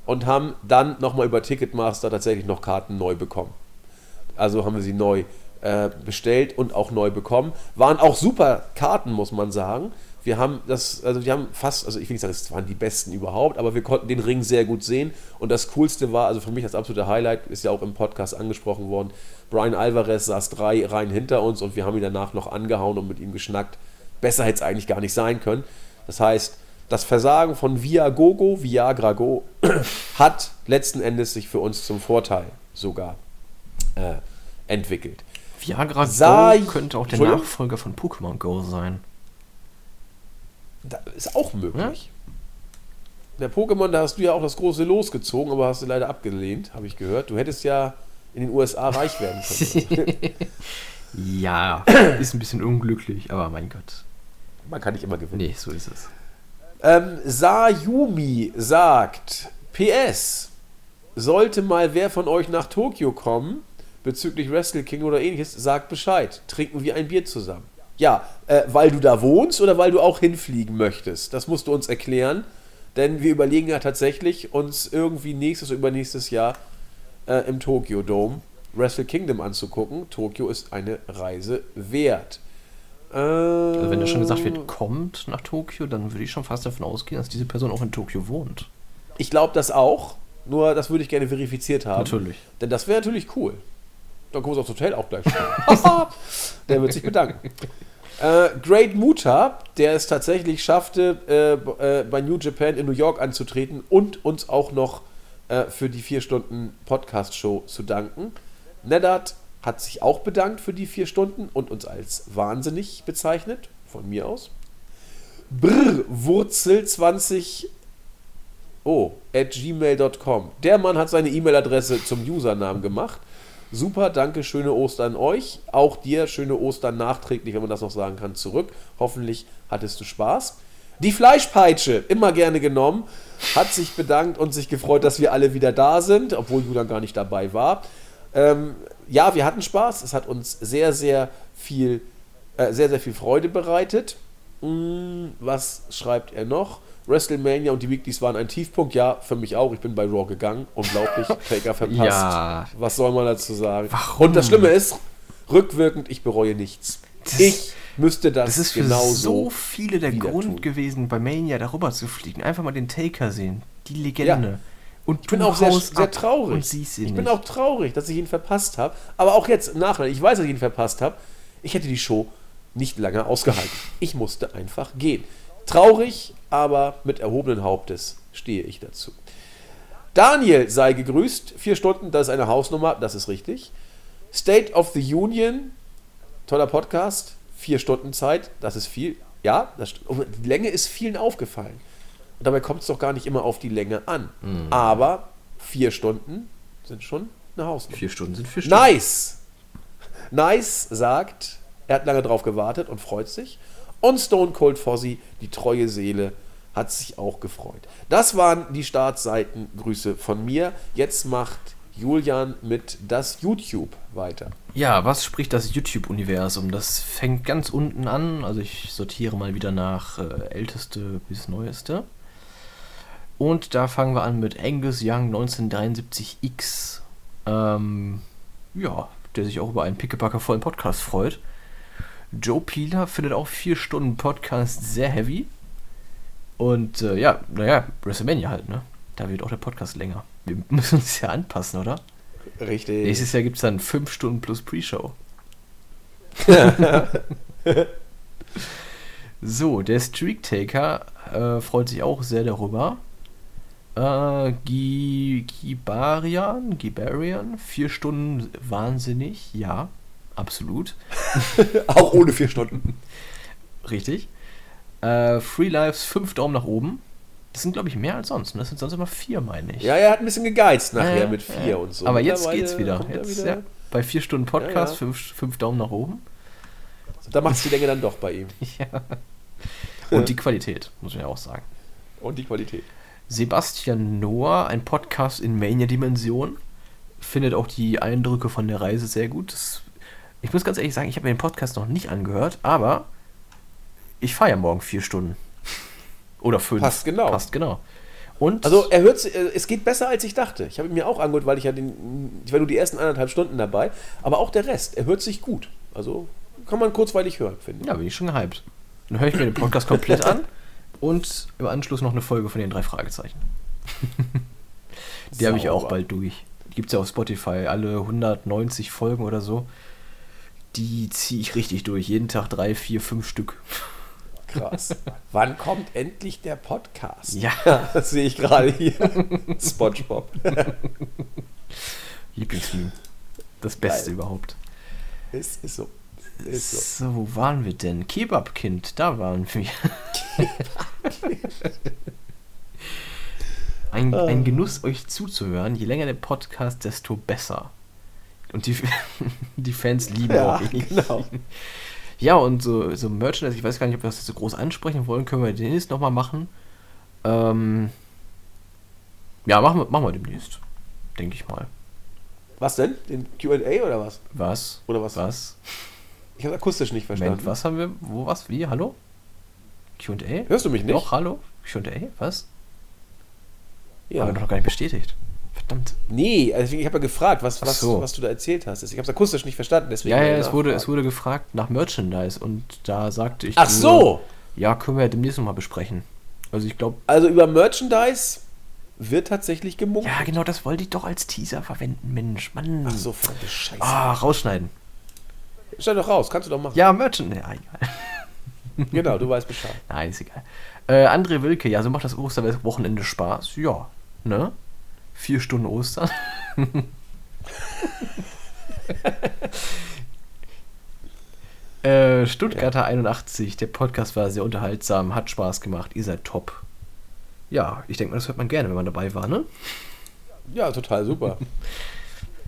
und haben dann nochmal über Ticketmaster tatsächlich noch Karten neu bekommen. Also haben wir sie neu äh, bestellt und auch neu bekommen. Waren auch super Karten, muss man sagen. Wir haben das, also wir haben fast, also ich will nicht sagen, es waren die besten überhaupt, aber wir konnten den Ring sehr gut sehen. Und das Coolste war, also für mich das absolute Highlight, ist ja auch im Podcast angesprochen worden, Brian Alvarez saß drei Reihen hinter uns und wir haben ihn danach noch angehauen und mit ihm geschnackt. Besser hätte es eigentlich gar nicht sein können. Das heißt, das Versagen von Viagogo, Viagrago, [COUGHS] hat letzten Endes sich für uns zum Vorteil sogar äh, entwickelt. Viagra Go könnte auch der? Nachfolger von Pokémon Go sein. Das ist auch möglich. Der Pokémon, da hast du ja auch das große Los gezogen, aber hast du leider abgelehnt, habe ich gehört. Du hättest ja in den USA reich werden können. [LAUGHS] [LAUGHS] Ja, ist ein bisschen unglücklich, aber mein Gott. Man kann nicht immer gewinnen. Nee, so ist es. Ähm, Sayumi sagt: PS, sollte mal wer von euch nach Tokio kommen, bezüglich Wrestle King oder ähnliches, sagt Bescheid. Trinken wir ein Bier zusammen. Ja, äh, weil du da wohnst oder weil du auch hinfliegen möchtest? Das musst du uns erklären, denn wir überlegen ja tatsächlich, uns irgendwie nächstes oder übernächstes Jahr äh, im Tokyo Dome Wrestle Kingdom anzugucken. Tokio ist eine Reise wert. Äh, Also wenn da schon gesagt wird, kommt nach Tokio, dann würde ich schon fast davon ausgehen, dass diese Person auch in Tokio wohnt. Ich glaube das auch, nur das würde ich gerne verifiziert haben. Natürlich. Denn das wäre natürlich cool. Dann wir uns aufs Hotel auch gleich [LAUGHS] der wird sich bedanken. Äh, Great Muta, der es tatsächlich schaffte, äh, äh, bei New Japan in New York anzutreten und uns auch noch äh, für die vier Stunden Podcast-Show zu danken. Neddard hat sich auch bedankt für die vier Stunden und uns als wahnsinnig bezeichnet, von mir aus. Brr, Wurzel 20 Oh, at gmail.com. Der Mann hat seine E-Mail-Adresse zum Usernamen gemacht. Super, danke, schöne Ostern euch. Auch dir schöne Ostern nachträglich, wenn man das noch sagen kann, zurück. Hoffentlich hattest du Spaß. Die Fleischpeitsche, immer gerne genommen, hat sich bedankt und sich gefreut, dass wir alle wieder da sind, obwohl Julian gar nicht dabei war. Ähm, ja, wir hatten Spaß. Es hat uns sehr, sehr viel, äh, sehr, sehr viel Freude bereitet. Hm, was schreibt er noch? WrestleMania und die Weeklies waren ein Tiefpunkt. Ja, für mich auch. Ich bin bei Raw gegangen. Unglaublich. [LAUGHS] Taker verpasst. Ja. Was soll man dazu sagen? Warum? Und das Schlimme ist, rückwirkend, ich bereue nichts. Das- ich müsste das, Das ist für genau so viele der Grund tun. gewesen, bei Mania darüber zu fliegen. Einfach mal den Taker sehen. Die Legende. Ja. Und Ich bin auch sehr, sehr traurig. Und siehst ihn ich nicht. bin auch traurig, dass ich ihn verpasst habe. Aber auch jetzt im Nachhinein, ich weiß, dass ich ihn verpasst habe. Ich hätte die Show nicht lange ausgehalten. Ich musste einfach gehen. Traurig, aber mit erhobenen Hauptes stehe ich dazu. Daniel sei gegrüßt. Vier Stunden, das ist eine Hausnummer, das ist richtig. State of the Union, toller Podcast. Vier Stunden Zeit, das ist viel. Ja, und die Länge ist vielen aufgefallen. Und dabei kommt es doch gar nicht immer auf die Länge an. Aber vier Stunden sind schon eine Hausnummer. Vier Stunden sind vier Stunden. Nice! Nice sagt, er hat lange drauf gewartet und freut sich. Und Stone Cold Fozzy, die treue Seele, hat sich auch gefreut. Das waren die Startseitengrüße von mir. Jetzt macht Julian mit das YouTube weiter. Ja, was spricht das YouTube-Universum? Das fängt ganz unten an. Also ich sortiere mal wieder nach äh, älteste bis neueste. Und da fangen wir an mit Angus Young 1973X. Ähm, ja, der sich auch über einen Pickepacker vollen Podcast freut. Joe Peeler findet auch vier Stunden Podcast sehr heavy. Und äh, ja, naja, WrestleMania halt, ne? Da wird auch der Podcast länger. Wir [LAUGHS] müssen uns ja anpassen, oder? Richtig. Nächstes Jahr gibt es dann 5 Stunden plus Pre-Show. [LAUGHS] so, der Streak-Taker äh, freut sich auch sehr darüber. Äh, Gi- Gibarian, Gibarian, 4 Stunden wahnsinnig, ja, absolut. [LAUGHS] Auch ohne vier Stunden. Richtig. Äh, Free Lives 5 Daumen nach oben. Das sind, glaube ich, mehr als sonst. ne? Das sind sonst immer vier, meine ich. Ja, er hat ein bisschen gegeizt nachher Ja, mit vier ja. und so. Aber jetzt geht's wieder. er Jetzt, wieder. Ja, bei vier Stunden Podcast. Fünf, fünf Daumen nach oben. Da macht es die Länge dann doch bei ihm. [LAUGHS] Ja. Und die Qualität, muss man ja auch sagen. Und die Qualität. Sebastian Noah, ein Podcast in Mania-Dimension, findet auch die Eindrücke von der Reise sehr gut. Das, ich muss ganz ehrlich sagen, ich habe mir den Podcast noch nicht angehört, aber ich fahre ja morgen vier Stunden. Oder fünf. Passt genau. Passt genau. Und Also er hört, äh, es geht besser als ich dachte. Ich habe ihn mir auch angehört, weil ich ja den, ich war nur die ersten anderthalb Stunden dabei, aber auch der Rest, er hört sich gut. Also kann man kurzweilig hören, finde ich. ja, bin ich schon gehypt. Dann höre ich mir den Podcast komplett an und im Anschluss noch eine Folge von den drei Fragezeichen. [LAUGHS] Die habe ich auch bald durch. Die gibt es ja auf Spotify, alle 190 Folgen oder so. Die ziehe ich richtig durch. Jeden Tag drei, vier, fünf Stück. Krass. Wann kommt endlich der Podcast? Ja. [LAUGHS] das sehe ich gerade hier. SpongeBob. [LAUGHS] Lieblingsmeme. Das Beste Geil. überhaupt. Ist, ist so. Ist so. So, wo waren wir denn? Kebabkind, da waren wir. [LAUGHS] ein, Ah. ein Genuss, euch zuzuhören. Je länger der Podcast, desto besser. Und die, [LAUGHS] die Fans lieben Ja, auch ihn. genau. Ja, und so, so Merchandise, ich weiß gar nicht, ob wir das so groß ansprechen wollen, können wir demnächst nochmal machen. Ähm, ja, machen wir, machen wir demnächst. Denke ich mal. Was denn? Den QA oder was? Was? Oder was? Was? Ich habe akustisch nicht verstanden. Moment, was haben wir? Wo, was? Wie? Hallo? QA? Hörst du mich nicht? Doch, hallo? QA? Was? Ja. Aber noch gar nicht bestätigt. Verdammt. Nee, also ich habe ja gefragt, was, was, so. was du da erzählt hast. Ich habe es akustisch nicht verstanden, deswegen. Ja, ja, es wurde, es wurde gefragt nach Merchandise und da sagte ich. Ach nur, so! Ja, können wir demnächst nochmal besprechen. Also ich glaube. Also über Merchandise wird tatsächlich gemunkelt. Ja, genau, das wollte ich doch als Teaser verwenden, Mensch. Mann. Ach so, verdammte Scheiße. Ah, rausschneiden. Stell doch raus, kannst du doch machen. Ja, Merchandise. Ja, egal. [LAUGHS] Genau, du weißt Bescheid. Nein, ist egal. Äh, André Wilke, ja, so macht das Osterwochenende Spaß. Ja, ne? Vier Stunden Ostern. [LAUGHS] äh, Stuttgarter 81, der Podcast war sehr unterhaltsam, hat Spaß gemacht, ihr seid top. Ja, ich denke mal, das hört man gerne, wenn man dabei war, ne? Ja, total super.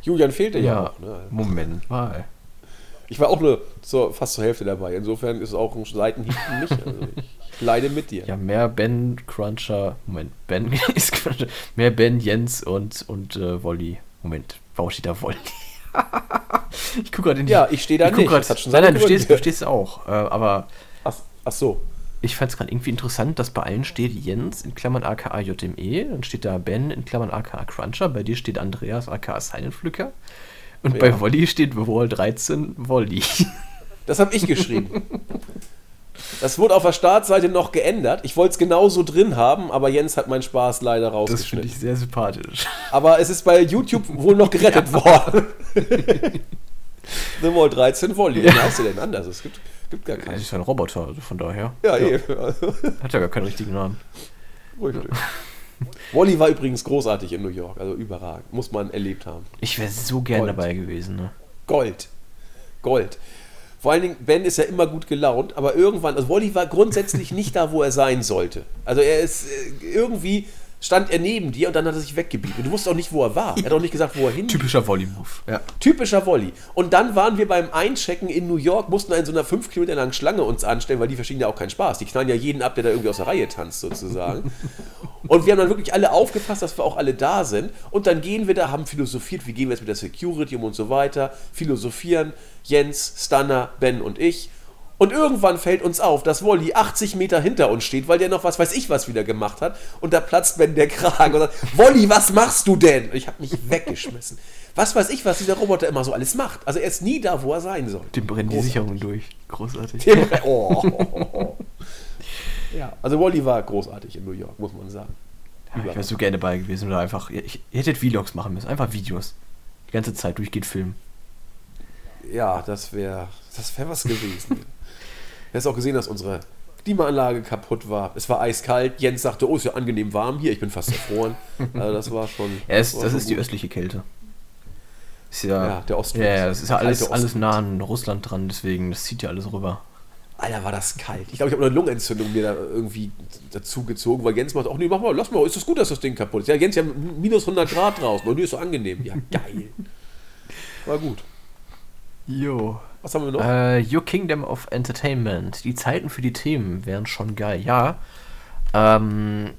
Julian fehlte ja, auch. Ne? Moment mal. Ich war auch nur zur, fast zur Hälfte dabei. Insofern ist es auch ein Seitenhieb für mich. Also ich leide mit dir. Ja, mehr Ben Cruncher. Moment, Ben [LAUGHS] ist Cruncher. Mehr Ben, Jens und, und äh, Wolli. Moment, warum steht da Wolli? [LAUGHS] ich gucke gerade in die. Ja, ich stehe da guck nicht. grad- hat schon nein, nein, du stehst, du stehst auch. Äh, aber Ach, ach so. ich fand es gerade irgendwie interessant, dass bei allen steht Jens in Klammern aka JME, dann steht da Ben in Klammern aka Cruncher, bei dir steht Andreas aka Silentflücker und Ja. bei Wolli steht Wall 13 Wolli. Das habe ich geschrieben. [LAUGHS] Das wurde auf der Startseite noch geändert. Ich wollte es genauso drin haben, aber Jens hat meinen Spaß leider Das finde rausgeschnitten. ich sehr sympathisch. Aber es ist bei YouTube wohl noch gerettet [LAUGHS] worden. The Wall 13 Volley. Wie heißt der denn anders? Es gibt, gibt gar Das keinen. ist ja ein Roboter, also von daher. Ja, eben. Also, Hat ja gar keinen richtigen Namen. richtig. Wally war übrigens großartig in New York, also überragend. Muss man erlebt haben. Ich wäre so gern Gold. dabei gewesen, ne? Gold. Gold. Vor allen Dingen, Ben ist ja immer gut gelaunt, aber irgendwann, also Wally war grundsätzlich nicht da, wo er sein sollte. Also er ist äh, irgendwie stand er neben dir und dann hat er sich weggebiegt. Und du wusstest auch nicht, wo er war. Er hat auch nicht gesagt, wo er hin. Typischer Volley-Move. Ja. Typischer Volley. Und dann waren wir beim Einchecken in New York, mussten in so einer 5 Kilometer langen Schlange uns anstellen, weil die verstehen ja auch keinen Spaß. Die knallen ja jeden ab, der da irgendwie aus der Reihe tanzt, sozusagen. [LAUGHS] Und wir haben dann wirklich alle aufgepasst, dass wir auch alle da sind. Und dann gehen wir da, haben philosophiert, wie gehen wir jetzt mit der Security um und so weiter. Philosophieren, Jens, Stanner, Ben und ich. Und irgendwann fällt uns auf, dass Wolli 80 Meter hinter uns steht, weil der noch was weiß ich was wieder gemacht hat. Und da platzt Ben der Kragen und sagt, Wolli, was machst du denn? Und ich habe mich weggeschmissen. Was weiß ich, was dieser Roboter immer so alles macht. Also er ist nie da, wo er sein soll. Dem brennen die Großartig. Sicherungen durch. Großartig. Dem- oh. [LAUGHS] Ja, also Wolli war großartig in New York, muss man sagen. Ja, ich wäre so gerne dabei gewesen oder einfach. Ich, ihr hättet Vlogs machen müssen. Einfach Videos. Die ganze Zeit durchgeht filmen. Ja, das wäre das wär was gewesen. [LAUGHS] Du hast auch gesehen, dass unsere Klimaanlage kaputt war. Es war eiskalt. Jens sagte, oh, ist ja angenehm warm hier. Ich bin fast erfroren. [LAUGHS] Also das war schon. Ja, es, war das schon ist die östliche Kälte. Ist ja, Ja, der Ostwind. Ja, ja, das ist ja alles, alles nah an Russland dran, deswegen, das zieht ja alles rüber. Alter, war das kalt. Ich glaube, ich habe eine Lungenentzündung mir da irgendwie dazu gezogen, weil Jens macht auch, nee, mach mal, lass mal, ist das gut, dass das Ding kaputt ist? Ja, Jens, ja minus 100 Grad draußen und die ist so angenehm. Ja, geil. War gut. Jo. Was haben wir noch? Äh, Your Kingdom of Entertainment. Die Zeiten für die Themen wären schon geil. Ja. Ähm,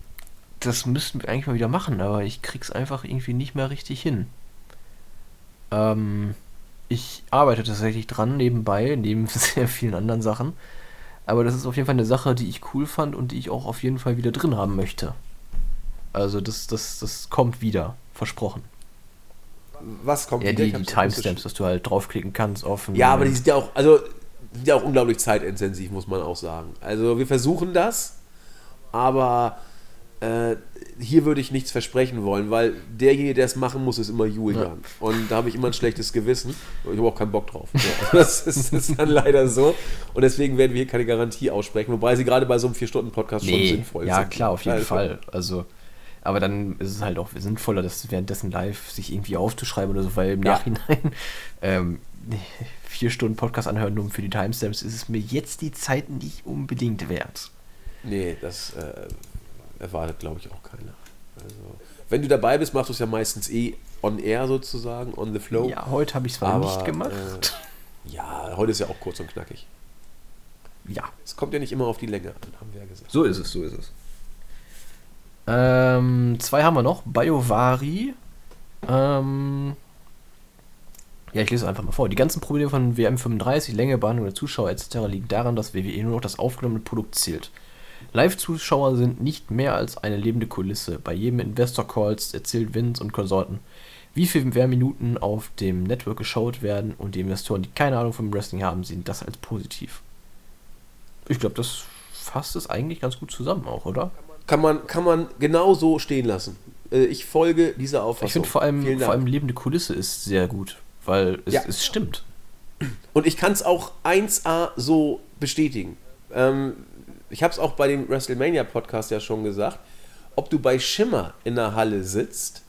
das müssten wir eigentlich mal wieder machen, aber ich krieg's einfach irgendwie nicht mehr richtig hin. Ähm, ich arbeite tatsächlich dran nebenbei, neben [LAUGHS] sehr vielen anderen Sachen. Aber das ist auf jeden Fall eine Sache, die ich cool fand und die ich auch auf jeden Fall wieder drin haben möchte. Also das, das, das kommt wieder, versprochen. Was kommt Ja, wieder? die, die Timestamps, dass du halt draufklicken kannst auf ein- Ja, aber die sind ja auch, also, die sind ja auch unglaublich zeitintensiv, muss man auch sagen. Also, wir versuchen das, aber äh, hier würde ich nichts versprechen wollen, weil derjenige, der es machen muss, ist immer Julian. Und da habe ich immer ein schlechtes Gewissen. Ich habe auch keinen Bock drauf. Ja, [LAUGHS] das, ist, das ist dann leider so. Und deswegen werden wir hier keine Garantie aussprechen, wobei sie gerade bei so einem 4-Stunden-Podcast schon Nee, sinnvoll ja, sind. klar, auf jeden Also, Fall. Also, aber dann ist es halt auch sinnvoller, das währenddessen live sich irgendwie aufzuschreiben oder so, weil im Ja. Nachhinein [LAUGHS] ähm, vier Stunden Podcast anhören nur für die Timestamps ist es mir jetzt die Zeit nicht unbedingt wert. Nee, das äh, erwartet, glaube ich, auch keiner. Also, wenn du dabei bist, machst du es ja meistens eh on air sozusagen, on the flow. Ja, heute habe ich es zwar Aber, nicht gemacht. Äh, ja, heute ist ja auch kurz und knackig. ja, Es kommt ja nicht immer auf die Länge an, haben wir ja gesagt. so ist es, so ist es. Ähm, zwei haben wir noch. Biovari. Ähm, ja, ich lese es einfach mal vor. Die ganzen Probleme von WM35, Länge, Behandlung der Zuschauer etc. liegen daran, dass WWE nur noch das aufgenommene Produkt zählt. Live-Zuschauer sind nicht mehr als eine lebende Kulisse. Bei jedem Investor-Calls erzählt Vince und Konsorten, wie viel mehr Minuten auf dem Network geschaut werden und die Investoren, die keine Ahnung vom Wrestling haben, sehen das als positiv. Ich glaube, das fasst es eigentlich ganz gut zusammen auch, oder? Kann man, kann man genau so stehen lassen. Äh, Ich folge dieser Auffassung. Ich finde vor allem, vor allem lebende Kulisse ist sehr gut, weil es, Ja. es stimmt. Und ich kann es auch 1A so bestätigen. Ähm, ich habe es auch bei dem WrestleMania-Podcast ja schon gesagt. Ob du bei Schimmer in der Halle sitzt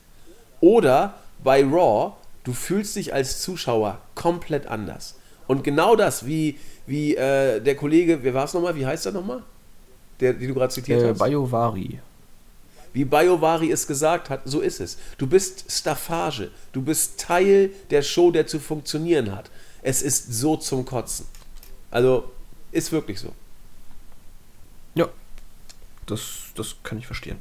oder bei Raw, du fühlst dich als Zuschauer komplett anders. Und genau das, wie, wie äh, der Kollege, wer war es nochmal? Wie heißt er nochmal? Der, den du gerade zitiert Äh, hast. Biovari. Wie Biovari es gesagt hat, so ist es. Du bist Staffage. Du bist Teil der Show, der zu funktionieren hat. Es ist so zum Kotzen. Also, ist wirklich so. Ja, das, das kann ich verstehen.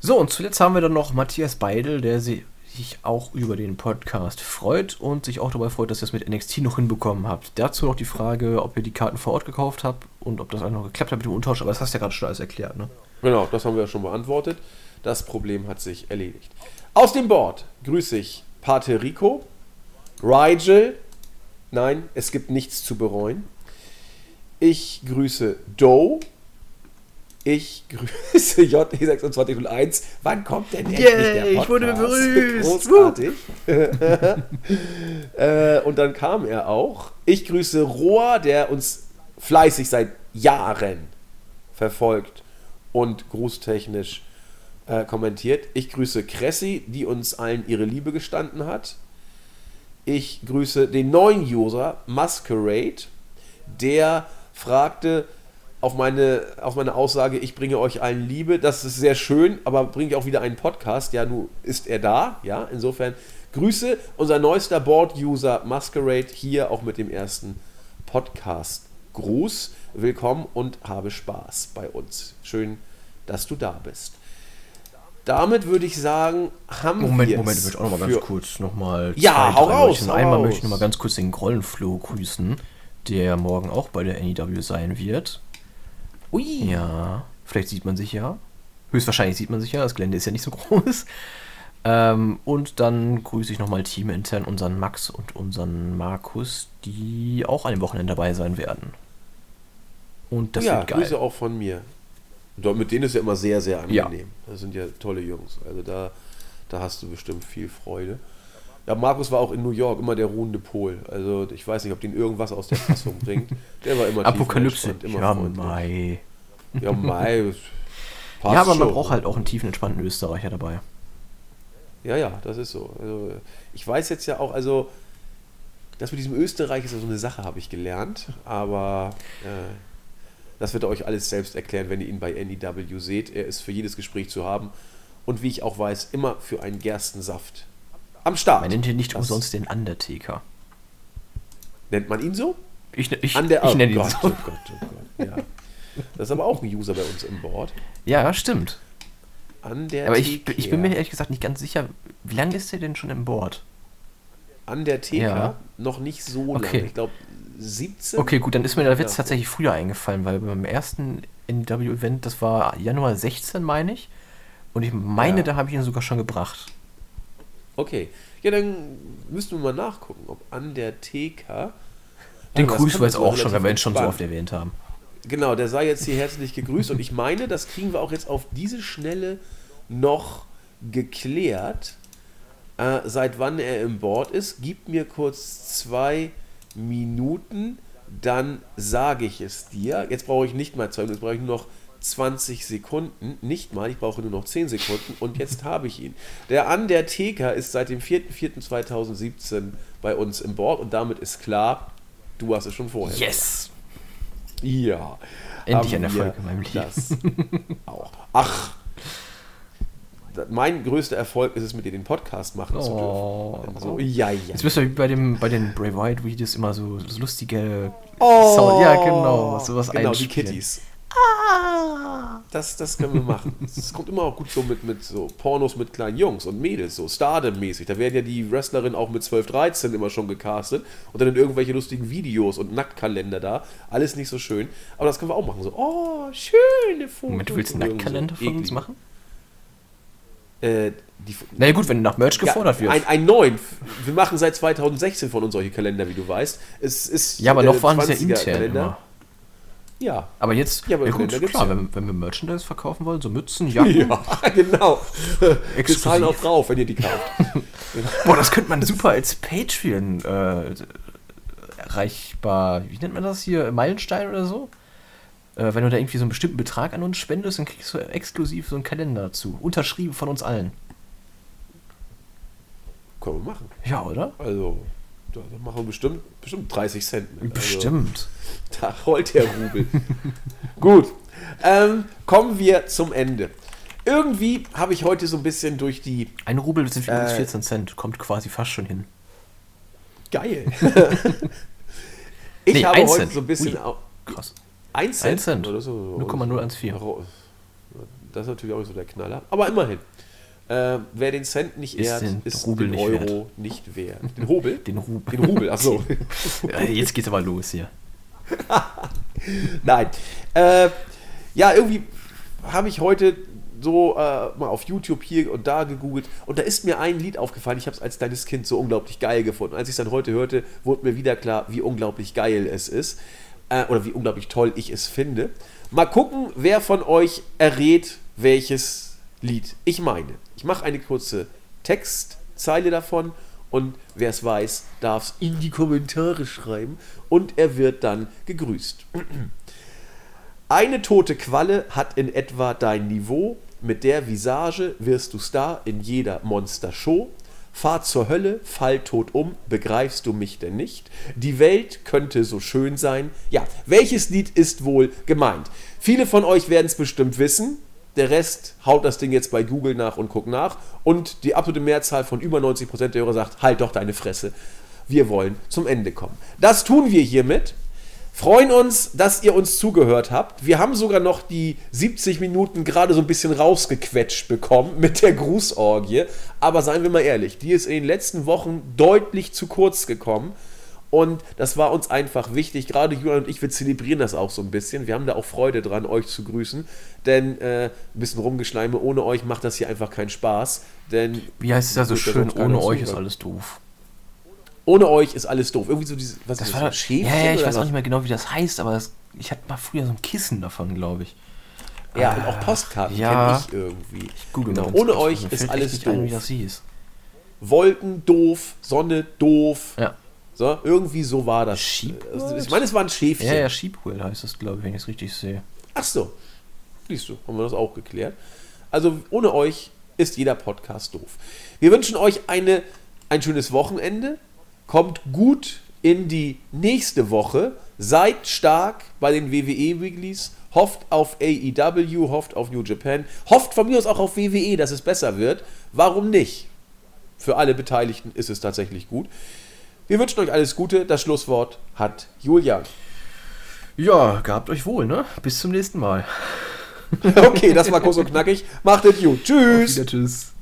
So, und zuletzt haben wir dann noch Matthias Beidel, der si- sich auch über den Podcast freut und sich auch dabei freut, dass ihr es mit NXT noch hinbekommen habt. Dazu noch die Frage, ob ihr die Karten vor Ort gekauft habt und ob das auch noch geklappt hat mit dem Umtausch, aber das hast du ja gerade schon alles erklärt, ne? Genau, das haben wir ja schon beantwortet. Das Problem hat sich erledigt. Aus dem Board grüße ich Pate Rico, Rigel. Nein, es gibt nichts zu bereuen. Ich grüße Doe. Ich grüße [LAUGHS] JE2601. Wann kommt denn endlich Yay, der ich wurde Podcast? begrüßt. Großartig. [LAUGHS] äh, und dann kam er auch. Ich grüße Roa, der uns fleißig seit Jahren verfolgt und grußtechnisch äh, kommentiert. Ich grüße Cressy, die uns allen ihre Liebe gestanden hat. Ich grüße den neuen User Masquerade, der fragte auf meine, auf meine Aussage, ich bringe euch allen Liebe. Das ist sehr schön, aber bringe ich auch wieder einen Podcast. Ja, nun ist er da. Ja, insofern Grüße, unser neuester Board-User Masquerade hier auch mit dem ersten Podcast. Gruß, willkommen und habe Spaß bei uns. Schön, dass du da bist. Damit würde ich sagen, haben Moment, wir Moment, ich möchte auch noch mal ganz kurz noch mal Ja, hau raus, hau Einmal raus. möchte ich noch mal ganz kurz den Grollenfloh grüßen, der morgen auch bei der NEW sein wird. Ui. Ja, vielleicht sieht man sich ja. Höchstwahrscheinlich sieht man sich ja, das Gelände ist ja nicht so [LAUGHS] groß. Ähm, und dann grüße ich nochmal teamintern unseren Max und unseren Markus, die auch an dem Wochenende dabei sein werden. Und das ja, wird geil. Grüße auch von mir. Und mit denen ist ja immer sehr, sehr Ja. angenehm. Das sind ja tolle Jungs. Also da, da hast du bestimmt viel Freude. Ja, Markus war auch in New York immer der ruhende Pol. Also ich weiß nicht, ob den irgendwas aus der Fassung bringt. Der war immer Apokalypse. immer Ja, freundlich. Mai. Ja, Mai. [LAUGHS] passt Ja, aber man schon. braucht halt auch einen tiefen, entspannten Österreicher dabei. Ja, ja, das ist so. Also, ich weiß jetzt ja auch, also Das mit diesem Österreich ist ja so eine Sache, habe ich gelernt. Aber äh, das wird er euch alles selbst erklären, wenn ihr ihn bei NEW seht. Er ist für jedes Gespräch zu haben. Und wie ich auch weiß, immer für einen Gerstensaft am Start. Man nennt ihn nicht Das umsonst den Undertaker. Nennt man ihn so? Ich, ich, An der ich nenne ihn Gott, so. oh Gott, oh Gott, ja. Das ist aber auch ein User bei uns im Board. Ja, stimmt. Der Aber ich, ich bin mir ehrlich gesagt nicht ganz sicher, wie lange ist der denn schon im Board? An der TK Ja. noch nicht so Okay. lange. Ich glaube 17. Okay, gut, dann ist mir der Witz Ja. tatsächlich früher eingefallen, weil beim ersten NW-Event, das war Januar 16, meine ich. Und ich meine, Ja. da habe ich ihn sogar schon gebracht. Okay. Ja, dann müssten wir mal nachgucken, ob an der TK. Den das grüßen wir jetzt auch schon, wenn wir ihn schon so oft erwähnt haben. Genau, der sei jetzt hier herzlich gegrüßt und ich meine, das kriegen wir auch jetzt auf diese Schnelle noch geklärt. Äh, seit wann er im Board ist. Gib mir kurz zwei Minuten, dann sage ich es dir. Jetzt brauche ich nicht mal zwei Minuten, jetzt brauche ich nur noch 20 Sekunden. Nicht mal, ich brauche nur noch 10 Sekunden und jetzt habe ich ihn. Der An der TK ist seit dem 4.4.2017 bei uns im Board und damit ist klar, du hast es schon vorher. Yes! Ja. Endlich ein Erfolg in meinem Leben. Das auch. Ach. Mein größter Erfolg ist es, mit dir den Podcast machen Oh. zu dürfen. So, ja, ja. Jetzt bist du wie bei, dem, bei den Bray Wyatt Videos immer so, so lustige Oh, Sound. Ja, genau, sowas Genau, die einspielen. Kitties. Das, das können wir machen. Es kommt immer auch gut so mit, mit so Pornos mit kleinen Jungs und Mädels, so Stardom-mäßig. Da werden ja die Wrestlerinnen auch mit 12, 13 immer schon gecastet und dann in irgendwelche lustigen Videos und Nacktkalender da. Alles nicht so schön. Aber das können wir auch machen. So, oh, schöne Fotos. Moment, du willst einen irgend so Nacktkalender von uns machen? Äh, die, Na ja, gut, wenn nach Merch Ja, gefordert wird. Ein, ein neuen. Wir machen seit 2016 von uns solche Kalender, wie du weißt. Es ist ja, aber äh, noch waren es ja 20er intern Kalender. immer. Ja. Aber jetzt, Ja, aber ja, gut, klar, wenn, wenn wir Merchandise verkaufen wollen, so Mützen, Jacken. Ja, [LAUGHS] genau. Wir zahlen auch drauf, wenn ihr die kauft. [LAUGHS] Boah, das könnte man super als Patreon äh, erreichbar, wie nennt man das hier, Meilenstein oder so? Äh, wenn du da irgendwie so einen bestimmten Betrag an uns spendest, dann kriegst du exklusiv so einen Kalender dazu. Unterschrieben von uns allen. Können wir machen. Ja, oder? Also, da, machen wir bestimmt, bestimmt 30 Cent mit. Bestimmt. Also, [LAUGHS] da rollt der Rubel. [LAUGHS] Gut. Ähm, kommen wir zum Ende. Irgendwie habe ich heute so ein bisschen durch die Ein Rubel sind Äh, 14 Cent, kommt quasi fast schon hin. Geil. [LAUGHS] ich Nee, habe heute Cent. so ein bisschen. Ui. Krass. Ein Cent? Ein Cent. Oder so. 0,014. Das ist natürlich auch so der Knaller. Aber immerhin. Äh, wer den Cent nicht Ist ehrt, den ist Rubel den nicht Euro wert. nicht wert. Den Hobel? [LAUGHS] Den Rubel. Den Rubel, achso. [LAUGHS] Äh, Jetzt geht's aber los hier. [LAUGHS] Nein. Äh, ja, irgendwie habe ich heute so äh, mal auf YouTube hier und da gegoogelt und da ist mir ein Lied aufgefallen. Ich habe es als kleines Kind so unglaublich geil gefunden. Als ich es dann heute hörte, wurde mir wieder klar, wie unglaublich geil es ist. Äh, oder wie unglaublich toll ich es finde. Mal gucken, wer von euch errät, welches Lied ich meine. Ich mache eine kurze Textzeile davon und wer es weiß, darf es in die Kommentare schreiben und er wird dann gegrüßt. [CLEARS THROAT] Eine tote Qualle hat in etwa dein Niveau, mit der Visage wirst du Star in jeder Monster-Show. Fahr zur Hölle, fall tot um, begreifst du mich denn nicht? Die Welt könnte so schön sein. Ja, welches Lied ist wohl gemeint? Viele von euch werden es bestimmt wissen. Der Rest haut das Ding jetzt bei Google nach und guckt nach. Und die absolute Mehrzahl von über 90% der Hörer sagt, halt doch deine Fresse. Wir wollen zum Ende kommen. Das tun wir hiermit. Freuen uns, dass ihr uns zugehört habt. Wir haben sogar noch die 70 Minuten gerade so ein bisschen rausgequetscht bekommen mit der Grußorgie. Aber seien wir mal ehrlich, die ist in den letzten Wochen deutlich zu kurz gekommen. Und das war uns einfach wichtig. Gerade Julian und ich, wir zelebrieren das auch so ein bisschen. Wir haben da auch Freude dran, euch zu grüßen. Denn äh, ein bisschen Rumgeschleime ohne euch macht das hier einfach keinen Spaß. Denn Wie heißt es ja so schön, ohne euch ist alles doof. ohne euch ist alles doof. Irgendwie so dieses, was Das ist war doch, ein Schäfchen ja, ja, ich weiß auch nicht mehr genau, wie das heißt, aber das, ich hatte mal früher so ein Kissen davon, glaube ich. Ja, und auch Postkarten ja. kenne ich irgendwie. Google genau. Ohne euch ist alles ein, doof. das hieß. Wolken doof, Sonne doof. Ja. So, irgendwie so war das. Sheepworld? Ich meine, es war ein Schäfchen. Ja, ja, Sheepwell heißt das, glaube ich, wenn ich es richtig sehe. Ach so. Siehst du, haben wir das auch geklärt. Also ohne euch ist jeder Podcast doof. Wir wünschen euch eine, ein schönes Wochenende. Kommt gut in die nächste Woche. Seid stark bei den WWE Weeklies. Hofft auf AEW, hofft auf New Japan, hofft von mir aus auch auf WWE, dass es besser wird. Warum nicht? Für alle Beteiligten ist es tatsächlich gut. Wir wünschen euch alles Gute. Das Schlusswort hat Julian. Ja, gehabt euch wohl, ne? Bis zum nächsten Mal. [LAUGHS] Okay, das war kurz und knackig. Macht es gut. Tschüss. Wieder tschüss.